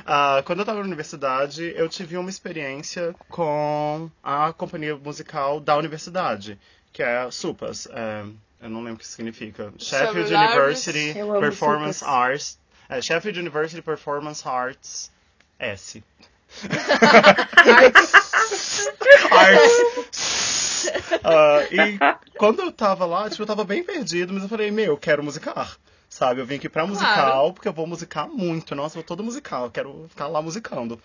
Ah, quando eu tava na universidade, eu tive uma experiência com a companhia musical da universidade, que é SUPAS. É, eu não lembro o que significa. Sheffield. University Eu amo Performance SUPAS. Arts. é, Sheffield University Performance Arts S. Arts. Ah, e quando eu tava lá, tipo, eu tava bem perdido, mas eu falei, meu, eu quero musicar. Sabe, eu vim aqui pra musical, porque eu vou musicar muito. Nossa, eu vou todo musical, eu quero ficar lá musicando.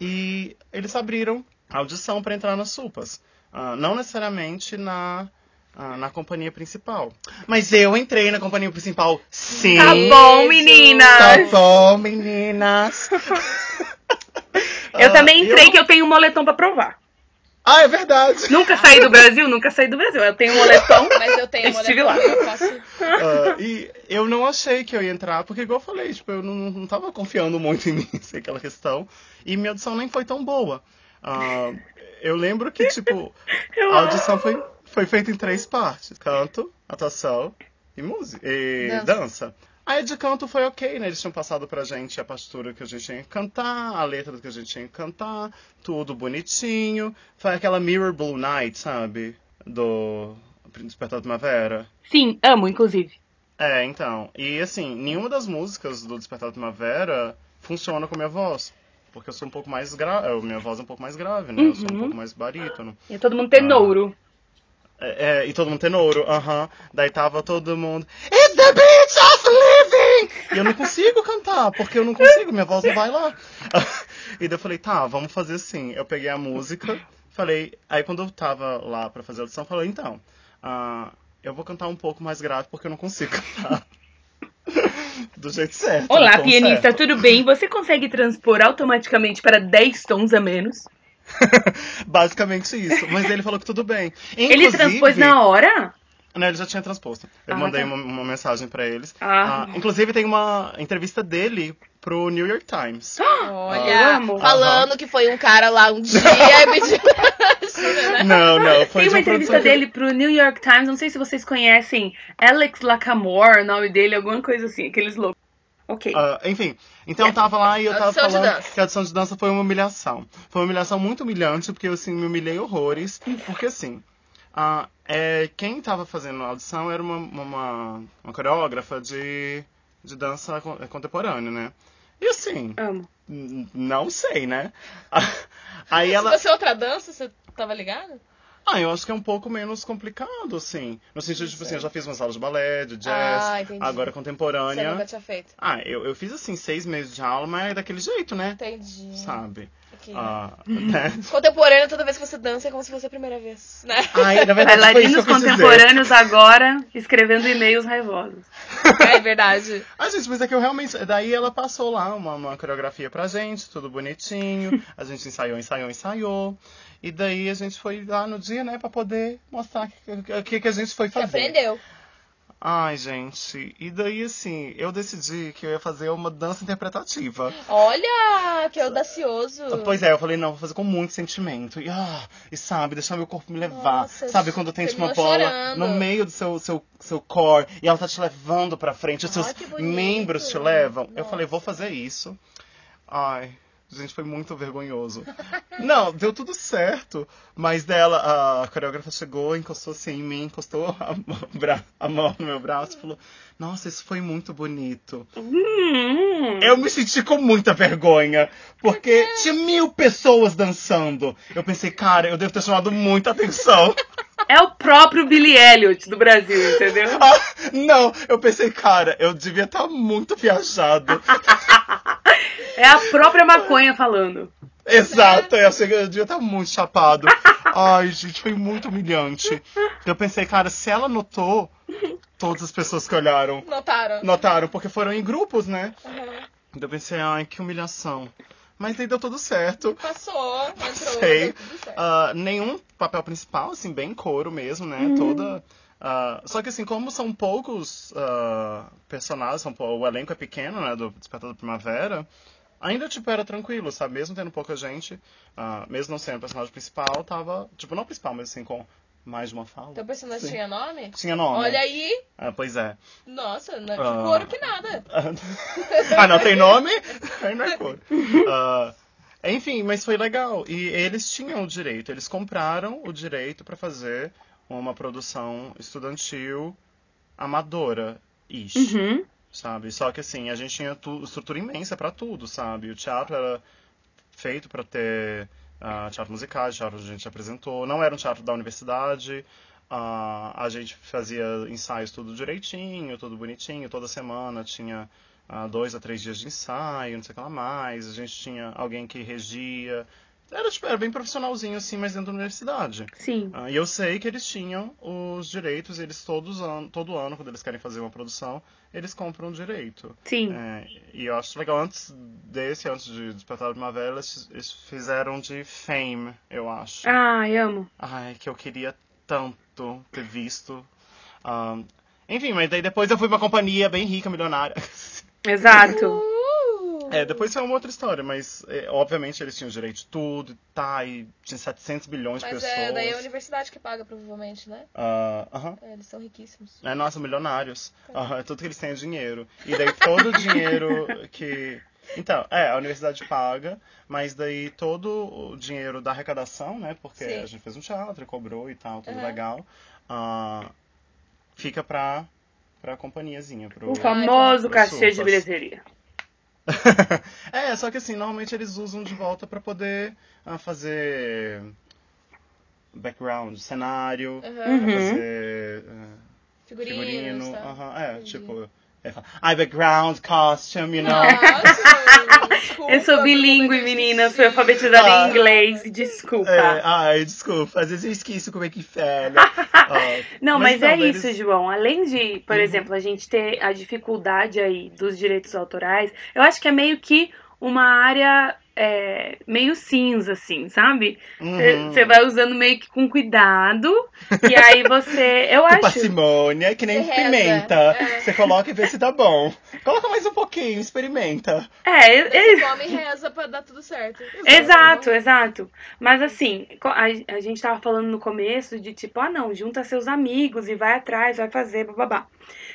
E eles abriram a audição pra entrar nas supas. Ah, não necessariamente na, ah, na companhia principal. Mas eu entrei na companhia principal, sim. Tá bom, Tá meninas. bom, meninas. Eu Ah, também entrei eu- que eu tenho um moletom pra provar. Ah, é verdade. Nunca saí do Brasil, nunca saí do Brasil. Eu tenho um moletom. Mas eu tenho uma Estive lá. eu posso... Ah, e eu não achei que eu ia entrar, porque igual eu falei, tipo, eu não, não tava confiando muito em mim, sei aquela questão. E minha audição nem foi tão boa. Ah, eu lembro que, tipo, a audição foi, foi feita em três partes: canto, atuação e música. E Dança. dança. Aí de canto foi ok, né? Eles tinham passado pra gente a partitura que a gente tinha que cantar, a letra que a gente tinha que cantar, tudo bonitinho. Foi aquela Mirror Blue Night, sabe? Do Despertar da Primavera. Sim, amo, inclusive. É, então. E assim, nenhuma das músicas do Despertar da Primavera funciona com a minha voz. Porque eu sou um pouco mais grave. Minha voz é um pouco mais grave, né? Eu sou um Uhum. pouco mais barítono. E todo mundo tenouro. É, é, e todo mundo tenouro, aham. Daí tava todo mundo. It's the beach of living! E eu não consigo cantar, porque eu não consigo, minha voz não vai lá. e daí eu falei, tá, vamos fazer assim. Eu peguei a música, falei. Aí quando eu tava lá pra fazer a audição, eu falei, então, ah, eu vou cantar um pouco mais grave porque eu não consigo cantar. Do jeito certo. Olá, pianista, certo. tudo bem? Você consegue transpor automaticamente para 10 tons a menos? Basicamente isso. Mas ele falou que tudo bem. Ele Inclusive- transpôs na hora? Não, ele já tinha transposto. Eu Ah, mandei tá. uma, uma mensagem pra eles. Ah. Ah, inclusive, tem uma entrevista dele pro New York Times. Olha, amo. falando que foi um cara lá um dia e pediu? não, não. Foi Tem uma uma entrevista produção que- dele pro New York Times, não sei se vocês conhecem, Alex Lacamore, o nome dele, alguma coisa assim, aqueles loucos. Ok. Ah, enfim, então eu tava lá e eu tava Audição de falando dança. que a audição de dança foi uma humilhação. Foi uma humilhação muito humilhante, porque eu assim, me humilhei horrores. Porque assim, ah, é, quem tava fazendo a audição era uma, uma, uma coreógrafa de, de dança con- contemporânea, né? E assim, Amo. não sei, né? Aí Se ela. fosse outra dança, você tava ligado? Ah, eu acho que é um pouco menos complicado, assim. No sentido de, tipo assim, eu já fiz umas aulas de balé, de jazz, Ah, entendi. agora Você contemporânea. nunca tinha feito. Ah, eu, eu fiz assim, seis meses de aula, mas é daquele jeito, né? Entendi. Sabe? Aqui. Ah, né? Contemporâneo, toda vez que você dança, é como se fosse a primeira vez, né? Ai, na verdade, Bailarinos contemporâneos agora escrevendo e-mails raivosos. É verdade. Ah, gente, mas é que eu realmente. Daí ela passou lá uma, uma coreografia pra gente, tudo bonitinho. A gente ensaiou, ensaiou, ensaiou. E daí a gente foi lá no dia, né, pra poder mostrar o que, que, que a gente foi Você fazer. aprendeu. Ai, gente. E daí, assim, eu decidi que eu ia fazer uma dança interpretativa. Olha, que audacioso. Pois é, eu falei, não, vou fazer com muito sentimento. E, ah, e sabe, deixar meu corpo me levar. Nossa, sabe, quando tem tipo, uma bola chorando. no meio do seu, seu, seu core e ela tá te levando pra frente, os Ai, seus membros te levam. Eu Nossa. falei, vou fazer isso. Ai, gente, foi muito vergonhoso. não, deu tudo certo. Mas dela, a coreógrafa chegou, encostou assim em mim, encostou a, mão- a mão no meu braço e falou: Nossa, isso foi muito bonito. Hum, Eu me senti com muita vergonha, porque tinha mil pessoas dançando. Eu pensei, cara, eu devo ter chamado muita atenção. é o próprio Billy Elliot do Brasil, entendeu? Ah, não, eu pensei, cara, eu devia estar muito viajado. É a própria maconha falando. Exato, eu achei que eu devia estar muito chapado. Ai, gente, foi muito humilhante. Eu pensei, cara, se ela notou, todas as pessoas que olharam Notaram. notaram, porque foram em grupos, né? Uhum. Então eu pensei, ai, que humilhação. Mas aí deu tudo certo. Passou, entrou, Sei. deu tudo certo. Ah, nenhum papel principal, assim, bem couro mesmo, né? Toda. ah, só que assim, como são poucos ah, personagens, são, o elenco é pequeno, né? Do Despertar da Primavera, ainda, tipo, era tranquilo, sabe? Mesmo tendo pouca gente, ah, mesmo não sendo o personagem principal, tava. Tipo, não principal, mas assim, com mais de uma fala. Teu personagem Sim. tinha nome? Tinha nome. Olha aí. Ah, pois é. Nossa, não é que Ah. couro que nada. ah, não tem nome? Aí não é cor. Ah, enfim, mas foi legal. E eles tinham o direito, eles compraram o direito para fazer uma produção estudantil amadora. Ish, Uhum. Sabe? Só que assim, a gente tinha tu, estrutura imensa para tudo, sabe? O teatro era feito para ter ah, teatro musical, teatro a gente apresentou. Não era um teatro da universidade. ah, a gente fazia ensaios tudo direitinho, tudo bonitinho. Toda semana tinha ah, dois a três dias de ensaio, não sei o que lá mais. A gente tinha alguém que regia. Era, tipo, era bem profissionalzinho, assim, mas dentro da universidade. Sim. Ah, e eu sei que eles tinham os direitos, eles todos an todo ano, quando eles querem fazer uma produção, eles compram o direito. Sim. É, e eu acho legal, antes desse, antes de Despertar da Primavera, eles, eles fizeram de Fame, eu acho. Ai, amo. Ai, que eu queria tanto ter visto. Ahn, enfim, mas daí depois eu fui pra uma companhia bem rica, milionária. Exato. Uh! É, depois foi uma outra história, mas é, obviamente eles tinham direito de tudo, tá, e tinha 700 bilhões de Mas pessoas. é, daí é a universidade que paga, provavelmente, né? Ah, aham. É, eles são riquíssimos. É, nossa, milionários. Aham, é tudo que eles têm é dinheiro. E daí todo o dinheiro que. Então, é, a universidade paga, mas daí todo o dinheiro da arrecadação, né? Porque Sim. a gente fez um teatro, cobrou e tal, tudo Aham. legal. ah, fica pra, pra companhiazinha. Pro... O famoso Pro cachê de bilheteria. é, só que assim, normalmente eles usam de volta pra poder ah, fazer background, cenário, Uhum. fazer. ah, Figurinos, figurino, tá? aham, é, Entendi. tipo, é, fala, ai, background, costume, you know. Desculpa, Eu sou bilíngue, como é que eu menina. Fui alfabetizada Ah. em inglês. Desculpa. É, ai, desculpa, às vezes eu esqueço como é que fala. Ah, Não, mas, então, é isso, eles- João. Além de, por Uhum. exemplo, a gente ter a dificuldade aí dos direitos autorais, eu acho que é meio que uma área é, meio cinza, assim, sabe? Uhum. Você vai usando meio que com cuidado. E aí você. Eu Com acho. parcimônia, que nem Você pimenta. é. Você coloca e vê se dá bom. Coloca mais um pouquinho, experimenta. É, é- Você come e reza pra dar tudo certo. Exato, exato. Mas assim, a, a gente tava falando no começo de tipo, ah não, junta seus amigos e vai atrás, vai fazer, bababá.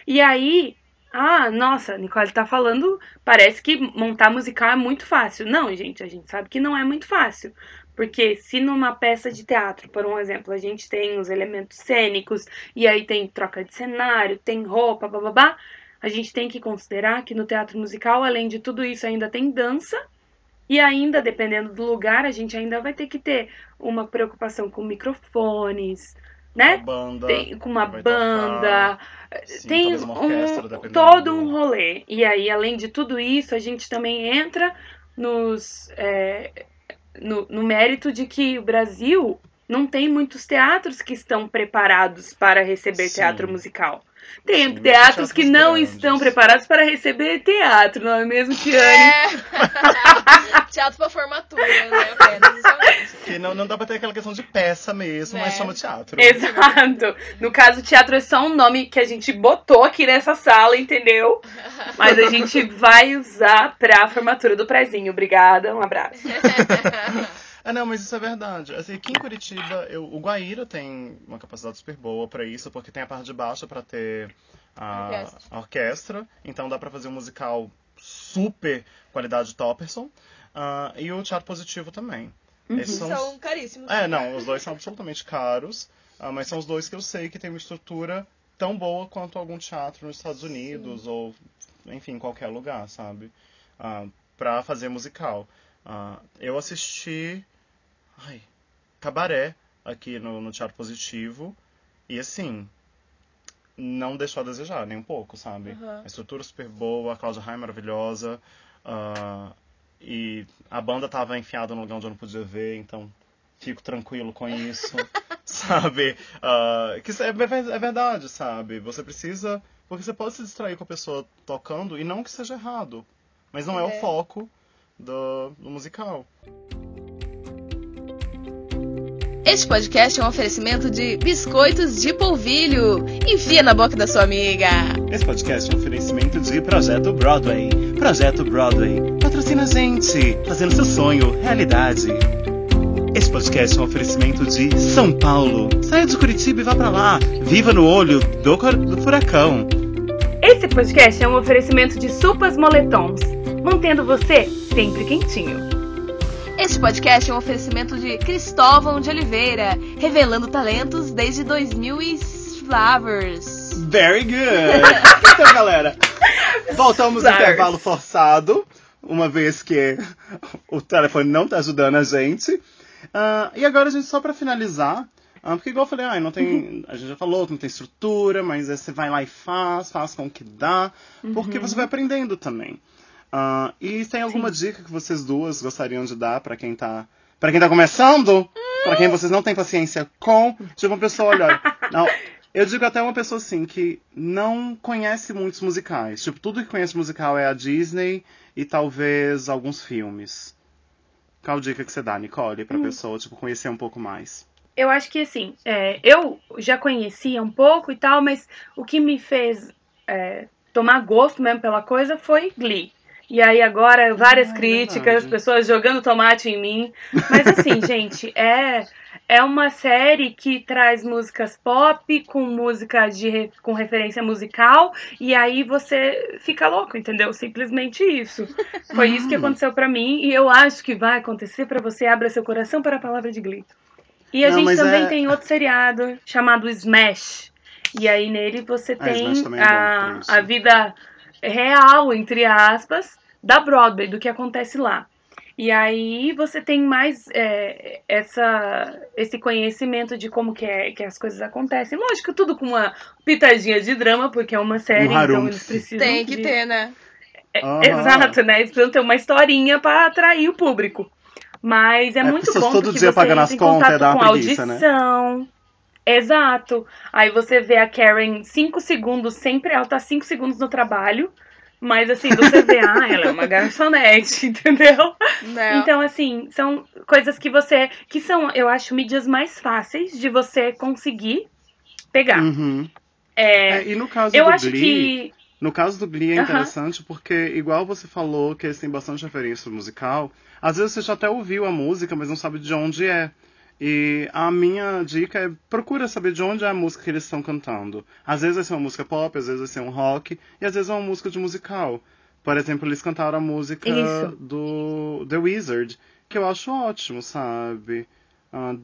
E aí, ah, nossa, Nicole tá falando, parece que montar musical é muito fácil. Não, gente, a gente sabe que não é muito fácil. Porque se numa peça de teatro, por um exemplo, a gente tem os elementos cênicos, e aí tem troca de cenário, tem roupa, bababá, a gente tem que considerar que no teatro musical, além de tudo isso, ainda tem dança, e ainda, dependendo do lugar, a gente ainda vai ter que ter uma preocupação com microfones, né? banda. Tem, com uma banda, sim, tem talvez uma orquestra, um, todo do- um rolê. E aí, além de tudo isso, a gente também entra nos, é, no, no mérito de que o Brasil não tem muitos teatros que estão preparados para receber Sim. teatro musical. Tem muitos teatros que teatros não grandes. estão preparados para receber teatro, não é mesmo, Tiane? É. Teatro pra formatura, né? Apenas, é. Que não, não dá pra ter aquela questão de peça mesmo, mas É. chama teatro. Exato. No caso, teatro é só um nome que a gente botou aqui nessa sala, entendeu? Mas a gente vai usar pra formatura do prezinho. Obrigada, um abraço. Ah, não, mas isso é verdade. Assim, aqui em Curitiba, eu, o Guaíra tem uma capacidade super boa pra isso, porque tem a parte de baixo pra ter a Orquestra. a orquestra. Então dá pra fazer um musical super qualidade Topperson. Ah, e o Teatro Positivo também. Esses são os- São caríssimos. É, não, os dois são absolutamente caros, ah, mas são os dois que eu sei que tem uma estrutura tão boa quanto algum teatro nos Estados Unidos ou, enfim, qualquer lugar, sabe? Ah, pra fazer musical. Ah, eu assisti. Ai. Cabaré aqui no, no Teatro Positivo e assim. Não deixou a desejar, nem um pouco, sabe? Uhum. A estrutura super boa, a Cláudia Raia maravilhosa. ah, e a banda tava enfiada no lugar onde eu não podia ver, então fico tranquilo com isso, sabe? Ah, que é, ver- é verdade, sabe? Você precisa. Porque você pode se distrair com a pessoa tocando, e não que seja errado. Mas não é, o É. foco do, do musical. Este podcast é um oferecimento de biscoitos de polvilho. Enfia na boca da sua amiga. Esse podcast é um oferecimento de Projeto Broadway. Projeto Broadway. Patrocina a gente, fazendo seu sonho realidade. Esse podcast é um oferecimento de São Paulo. Saia de Curitiba e vá pra lá. Viva no olho do, do furacão. Esse podcast é um oferecimento de Supas Moletons, mantendo você sempre quentinho. Este podcast é um oferecimento de Cristóvão de Oliveira, revelando talentos desde 2000 e Flavors. Very good! então, galera, voltamos ao intervalo forçado, uma vez que o telefone não tá ajudando a gente. Ah, e agora, gente, só pra finalizar, ah, porque igual eu falei, ah, não tem, a gente já falou que não tem estrutura, mas você vai lá e faz, faz com o que dá, porque você vai aprendendo também. Ah, e tem alguma dica que vocês duas gostariam de dar pra quem tá, para quem tá começando? Pra quem vocês não têm paciência com? Tipo, uma pessoa, olha, não, eu digo até uma pessoa assim que não conhece muitos musicais. Tipo, tudo que conhece musical é a Disney e talvez alguns filmes. Qual dica que você dá, Nicole, pra pessoa, tipo, conhecer um pouco mais? Eu acho que assim, é, eu já conhecia um pouco e tal, mas o que me fez é, tomar gosto mesmo pela coisa foi Glee. E aí agora várias Ah, é críticas, pessoas jogando tomate em mim. Mas assim, gente, é é uma série que traz músicas pop com música de com referência musical e aí você fica louco, entendeu? Simplesmente isso. Foi isso que Hum. aconteceu pra mim e eu acho que vai acontecer pra você abra seu coração para a palavra de Glee. E a Não, gente também é- tem outro seriado chamado Smash. E aí nele você Ah, tem também é bom a, a vida real, entre aspas, da Broadway, do que acontece lá. E aí você tem mais é, essa, esse conhecimento de como que, é, que as coisas acontecem. Lógico, tudo com uma pitadinha de drama, porque é uma série, então harumph. eles precisam Tem que de... ter, né? Aham. Exato, né? Eles precisam ter uma historinha pra atrair o público. Mas é, É, muito bom todo porque dia você pagando entra as em contas, contato uma com preguiça, né? Exato. Aí você vê a Karen 5 segundos, sempre ela tá 5 segundos no trabalho. Mas assim, você vê, ah, ela é uma garçonete, entendeu? Não. Então, assim, são coisas que você. que são, eu acho, mídias mais fáceis de você conseguir pegar. Uhum. É, É, e no caso eu do acho Glee, que. No caso do Glee é interessante porque, igual você falou que eles têm bastante referência musical, às vezes você já até ouviu a música, mas não sabe de onde é. E a minha dica é procura saber de onde é a música que eles estão cantando. Às vezes vai ser uma música pop, às vezes vai ser um rock, e às vezes é uma música de musical. Por exemplo, eles cantaram a música Isso. do The Wizard, que eu acho ótimo, sabe? Ah,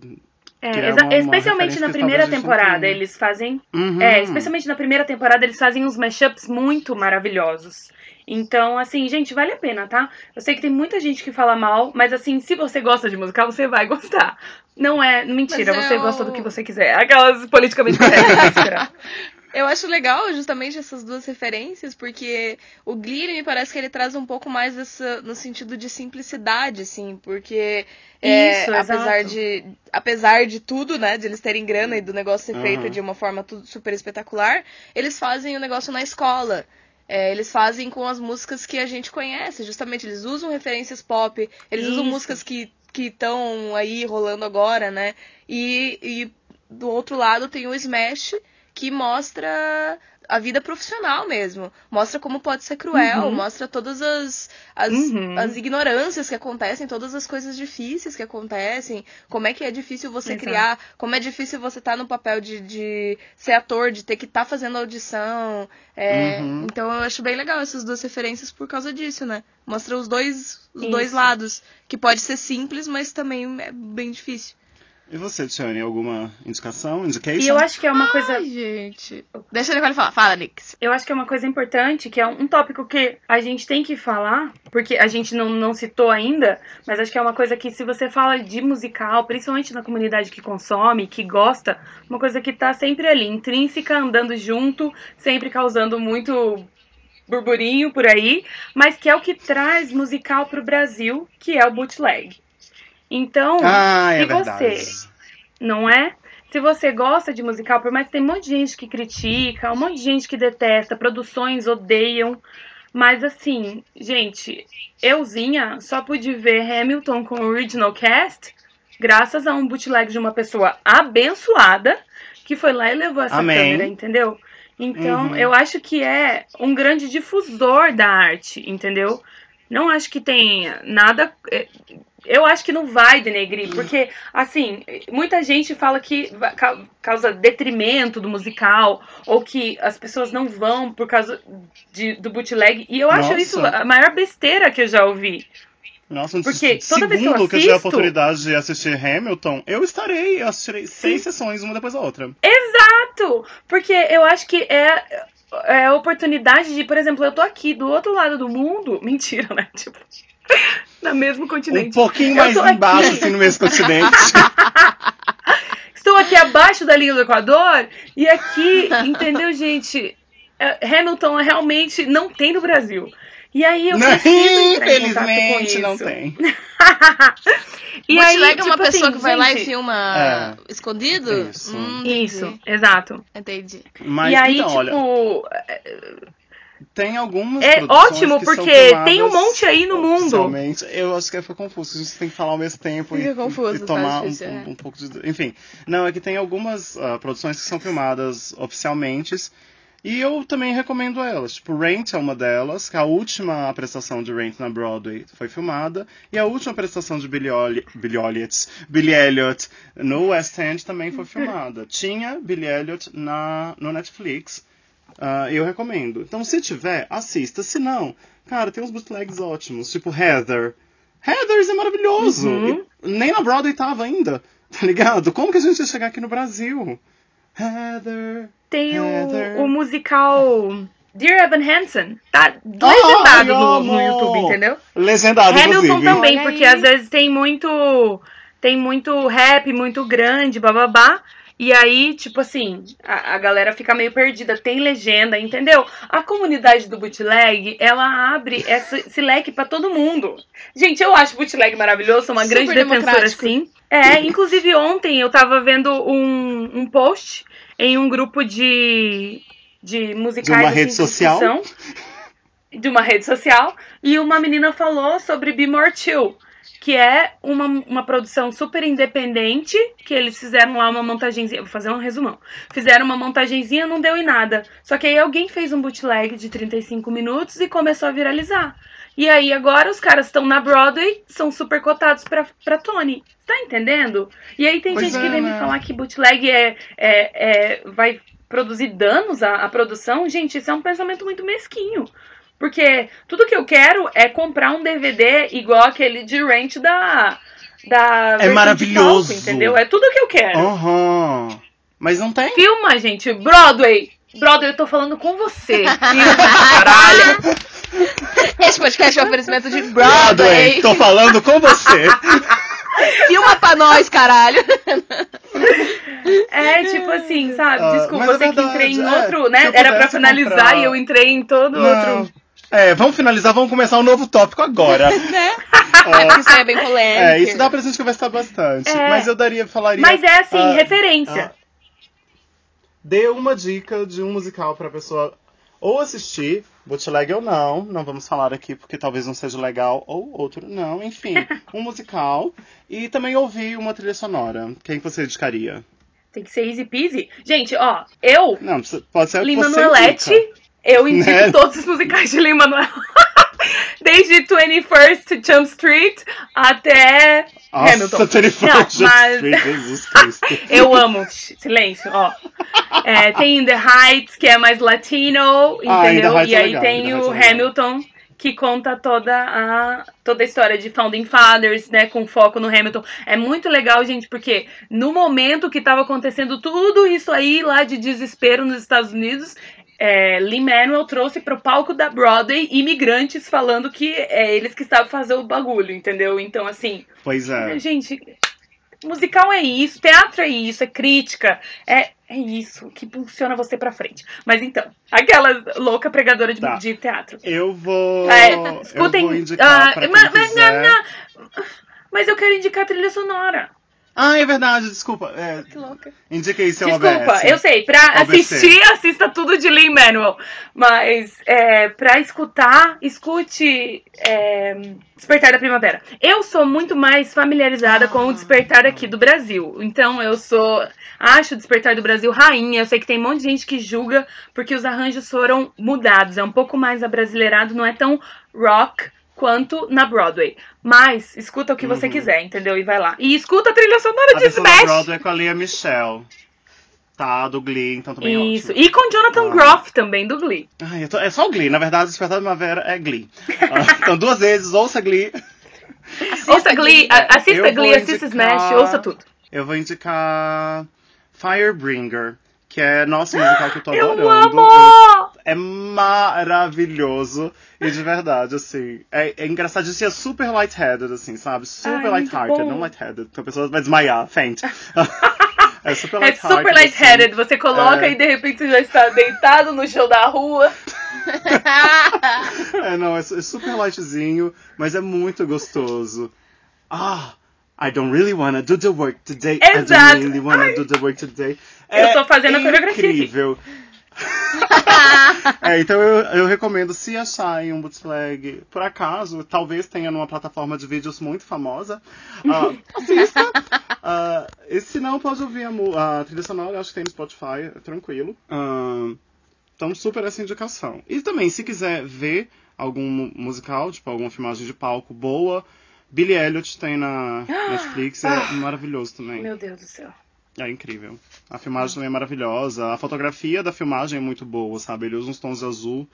É, é uma- uma especialmente na primeira temporada, eles fazem uhum. É, especialmente na primeira temporada, eles fazem uns mashups muito maravilhosos. Então, assim, gente, vale a pena, tá? Eu sei que tem muita gente que fala mal, mas assim, se você gosta de musical, você vai gostar. Não é. Mentira, Mas você é gosta do que você quiser. Aquelas politicamente corretas. Eu acho legal justamente essas duas referências, porque o Glee me parece que ele traz um pouco mais essa, no sentido de simplicidade, assim, porque é, Isso, apesar exato. de apesar de tudo, né, de eles terem grana e do negócio ser feito Aham. de uma forma tudo super espetacular, eles fazem o negócio na escola. É, eles fazem com as músicas que a gente conhece, justamente eles usam referências pop, eles usam Isso. músicas que que estão aí rolando agora, né? E, e do outro lado tem o Smash, que mostra a vida profissional mesmo. Mostra como pode ser cruel, Uhum. mostra todas as, as, Uhum. as ignorâncias que acontecem, todas as coisas difíceis que acontecem, como é que é difícil você Exato. criar, como é difícil você estar no papel de, de ser ator, de ter que estar fazendo audição. é, Uhum. Então eu acho bem legal essas duas referências por causa disso, né? Mostra os dois, os dois lados, que pode ser simples, mas também é bem difícil. E você, Tiane, alguma indicação? Indication? E eu acho que é uma coisa. Ai, gente. Deixa a Nicole falar. Fala, Nix. Eu acho que é uma coisa importante, que é um tópico que a gente tem que falar, porque a gente não, não citou ainda, mas acho que é uma coisa que se você fala de musical, principalmente na comunidade que consome, que gosta, uma coisa que tá sempre ali, intrínseca, andando junto, sempre causando muito burburinho por aí, mas que é o que traz musical pro Brasil, que é o bootleg. Então, Ah, é se verdade. você não é? Se você gosta de musical, por mais que tem um monte de gente que critica, um monte de gente que detesta, produções odeiam, Mas assim, gente, euzinha só pude ver Hamilton com o original cast graças a um bootleg de uma pessoa abençoada que foi lá e levou essa Amém. câmera, entendeu? Então, Uhum. eu acho que é um grande difusor da arte, entendeu? Não acho que tem nada. Eu acho que não vai denegrir, porque, assim, muita gente fala que causa detrimento do musical, ou que as pessoas não vão por causa de- do bootleg, e eu acho Nossa. isso a maior besteira que eu já ouvi. Nossa, Porque toda vez que eu segundo que eu tiver a assisto- oportunidade de assistir Hamilton, eu estarei. Eu assistirei seis sessões, uma depois da outra. Exato! Porque eu acho que é, é a oportunidade de, por exemplo, eu tô aqui do outro lado do mundo. Mentira, né? Tipo, no mesmo Um continente. pouquinho Eu mais embaixo, assim, no mesmo continente. Estou aqui abaixo da linha do Equador e aqui, entendeu, gente? É, Hamilton realmente não tem no Brasil. E aí eu Não, preciso entrar em contato com infelizmente isso. não tem. e aí, é uma tipo pessoa assim, que vai lá e gente, filma escondido? Isso. Hum, Isso, exato. Entendi. Mas e aí, então, olha, tipo, tem algumas. é ótimo porque tem um monte aí no mundo. Eu acho que foi confuso. A gente tem que falar ao mesmo tempo e, Fica confuso, e tá tomar um, é. um- um pouco de. Enfim. Não, é que tem algumas ah, produções que são filmadas oficialmente. E eu também recomendo elas. Tipo, Rent é uma delas, que a última apresentação de Rent na Broadway foi filmada. E a última apresentação de Billy, Oli- Billy Elliot, Billy Elliot no West End também foi filmada. Tinha Billy Elliot na, no Netflix. Ah, eu recomendo. Então, se tiver, assista. Se não, cara, tem uns bootlegs ótimos, tipo Heather. Heathers é maravilhoso. Uhum. Nem na Broadway tava ainda, tá ligado? Como que a gente ia chegar aqui no Brasil? Heather. Tem Heather. o, o musical Dear Evan Hansen. Tá legendado Ai, no, no YouTube, entendeu? Legendado, Hamilton inclusive. também, porque às vezes tem muito. Tem muito rap, muito grande, bababá. E aí, tipo assim, a, a galera fica meio perdida. Tem legenda, entendeu? A comunidade do bootleg, ela abre essa- esse leque pra todo mundo. Gente, eu acho bootleg maravilhoso, sou uma Super grande defensora, sim. É, inclusive ontem eu tava vendo um, um post em um grupo de, de musicais. De uma rede social? discussão, De uma rede social. E uma menina falou sobre Be More Chill que é uma, uma produção super independente, que eles fizeram lá uma montagenzinha, vou fazer um resumão. Fizeram uma montagenzinha, não deu em nada. Só que aí alguém fez um bootleg de 35 minutos e começou a viralizar. E aí agora os caras estão na Broadway, são super cotados pra, pra Tony. Tá entendendo? E aí tem Pois gente é, que vem né? me falar que bootleg é, é, é- vai produzir danos à, à produção. Gente, isso é um pensamento muito mesquinho. Porque tudo que eu quero é comprar um DVD igual aquele de Rent da. da de maravilhoso. palco, entendeu? É tudo que eu quero. Aham. Mas não tem? Filma, gente. Broadway. Broadway, eu tô falando com você. Filma, caralho. Esse podcast é um oferecimento de Broadway, Broadway. tô falando com você. Filma pra nós, caralho. É tipo assim, sabe? Ah, Desculpa, mas eu é sei que entrei em é. outro, Se né? Era pra finalizar comprar- e eu entrei em todo Não. outro. É, vamos finalizar, vamos começar um novo tópico agora. né? É porque isso aí é bem polêmico. é, isso dá pra gente conversar bastante. É. Mas eu daria, falaria. Mas é assim, ah, referência. ah, Dê uma dica de um musical pra pessoa ou assistir, bootleg ou não, não vamos falar aqui porque talvez não seja legal, ou outro não, enfim, um musical. E também ouvir uma trilha sonora. Quem você indicaria? Tem que ser easy peasy. Gente, ó, eu, Não, pode ser o que Eu indico Né? todos os musicais de Lin Manuel. Desde 21st Jump Street até Nossa, Hamilton. 21st Não, mas- Street, Jesus Cristo. Eu amo. Silêncio, ó. É, tem In the Heights, que é mais latino, Ah, entendeu? Heights e é aí In tem o é. Hamilton, que conta toda a, toda a história de Founding Fathers, né? Com foco no Hamilton. É muito legal, gente, porque no momento que tava acontecendo tudo isso aí lá de desespero nos Estados Unidos. É, Lin-Manuel trouxe pro palco da Broadway imigrantes falando que é eles que estavam fazendo o bagulho, entendeu? Então, assim, Pois é. Gente, musical é isso, teatro é isso, é crítica, é, é isso que impulsiona você pra frente. Mas então, aquela louca pregadora de, Tá. de teatro. Eu vou. É, escutem. Eu vou indicar quem mas, mas-. Mas eu quero indicar a trilha sonora. Ah, é verdade, desculpa. É, Que louca. indiquei seu Desculpa, OBS. eu sei, pra OBC. assistir, assista tudo de Lin Manuel. Mas é, pra escutar, escute é, Despertar da Primavera. Eu sou muito mais familiarizada com o Despertar aqui do Brasil. Então eu sou. Acho o Despertar do Brasil rainha. Eu sei que tem um monte de gente que julga porque os arranjos foram mudados. É um pouco mais abrasileirado, não é tão rock quanto na Broadway. Mas escuta o que você Uhum. quiser, entendeu? E vai lá. E escuta a trilha sonora A de Smash. Broadway é com a Lia Michelle. Tá, do Glee, então também é Isso. ótimo. E com Jonathan Ah. Groff também, do Glee. Ai, tô- é só o Glee, na verdade, Despertar da Primavera é Glee. Ah, então, duas vezes, ouça Glee. ouça Glee, a- assista Eu Glee, assista indicar- Smash, ouça tudo. Eu vou indicar Firebringer, que é nosso musical que eu tô Eu adorando. amo! É maravilhoso. E de verdade, assim. É, é engraçadíssimo. É super lightheaded, assim, sabe? Super lighthearted. Não lightheaded. Então a pessoa vai desmaiar, faint. é super É lighthearted. super lightheaded. Você coloca É. e de repente você já está deitado no chão da rua. Assim. É, não, é, é super lightzinho, mas é muito gostoso. Ah! I don't really wanna do the work today. I Exato. don't really wanna Ai. do the work today. Eu tô fazendo a coreografia aqui. é, então eu, eu recomendo, se acharem um bootleg, por acaso, talvez tenha numa plataforma de vídeos muito famosa, ah, assista. Ah, e se não, pode ouvir a, a trilha sonora, acho que tem no Spotify, é tranquilo. Ah, então, super essa indicação. E também, se quiser ver algum mu- musical, tipo alguma filmagem de palco boa, Billy Elliot tem na Netflix, é maravilhoso também. Meu Deus do céu. É incrível. A filmagem também é maravilhosa. A fotografia da filmagem é muito boa, sabe? Ele usa uns tons de azul,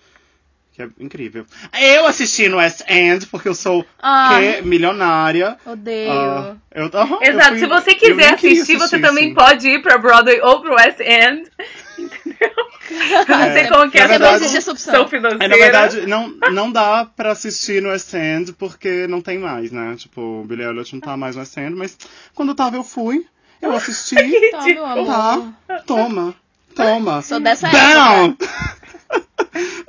que é incrível. Eu assisti no West End, porque eu sou Ah. que milionária. Odeio. Ah, eu, eu Exato. fui- Se você eu quiser não queria assistir, você assistir, também sim. pode ir pra Broadway ou pro West End. Entendeu? Eu não sei É, como que é na a verdade- existe essa opção. financeira. É, na verdade, não, não dá pra assistir no West End, porque não tem mais, né? Tipo, o Billy Elliot não tá mais no West End, mas quando tava eu fui, eu assisti. Tá, meu amor. Tá, toma, toma. Sou dessa Down!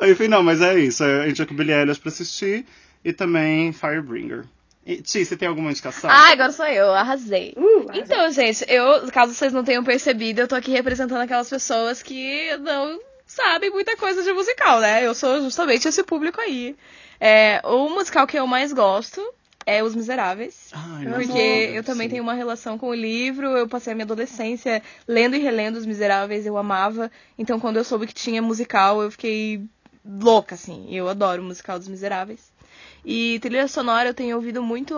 Enfim, não, mas é isso. A gente é com o Billy Elliot pra assistir e também Firebringer. E, Ti, você tem alguma indicação? Ah, agora sou eu, arrasei. Uh, Então, gente, eu, caso vocês não tenham percebido, eu tô aqui representando aquelas pessoas que não sabem muita coisa de musical, né? Eu sou justamente esse público aí. É, o musical que eu mais gosto é Os Miseráveis. Ai, Porque eu também tenho uma relação com o livro, eu passei a minha adolescência lendo e relendo Os Miseráveis, eu amava. Então, quando eu soube que tinha musical, eu fiquei louca, assim. Eu adoro o musical dos Miseráveis. E trilha sonora eu tenho ouvido muito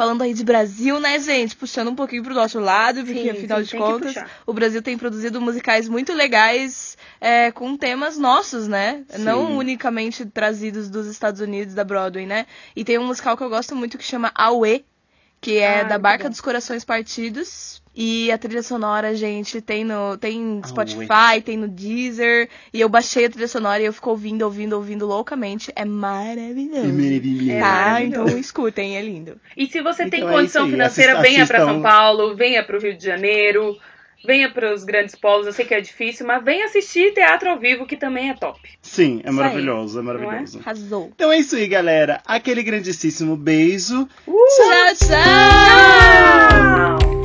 falando aí de Brasil, né, gente? Puxando um pouquinho pro nosso lado, porque Sim, afinal sim, de contas, o Brasil tem produzido musicais muito legais é, com temas nossos, né? Sim. Não unicamente trazidos dos Estados Unidos, da Broadway, né? E tem um musical que eu gosto muito que chama Aue, que é Ah, da Barca bom. dos Corações Partidos. E a trilha sonora, gente, tem no tem Aue. Spotify, tem no Deezer. E eu baixei a trilha sonora e eu fico ouvindo, ouvindo, ouvindo loucamente. É maravilhoso. Maravilhoso. É Tá, maravilhoso. então escutem, é lindo. E se você tem Então é condição financeira, assista- venha para São Paulo, venha para o Rio de Janeiro, venha para os grandes polos. Eu sei que é difícil, mas venha assistir teatro ao vivo, que também é top. Sim, é maravilhoso, é maravilhoso. Arrasou. Então é isso aí, galera. Aquele grandíssimo beijo. Uh! Tchau, tchau! Tchau!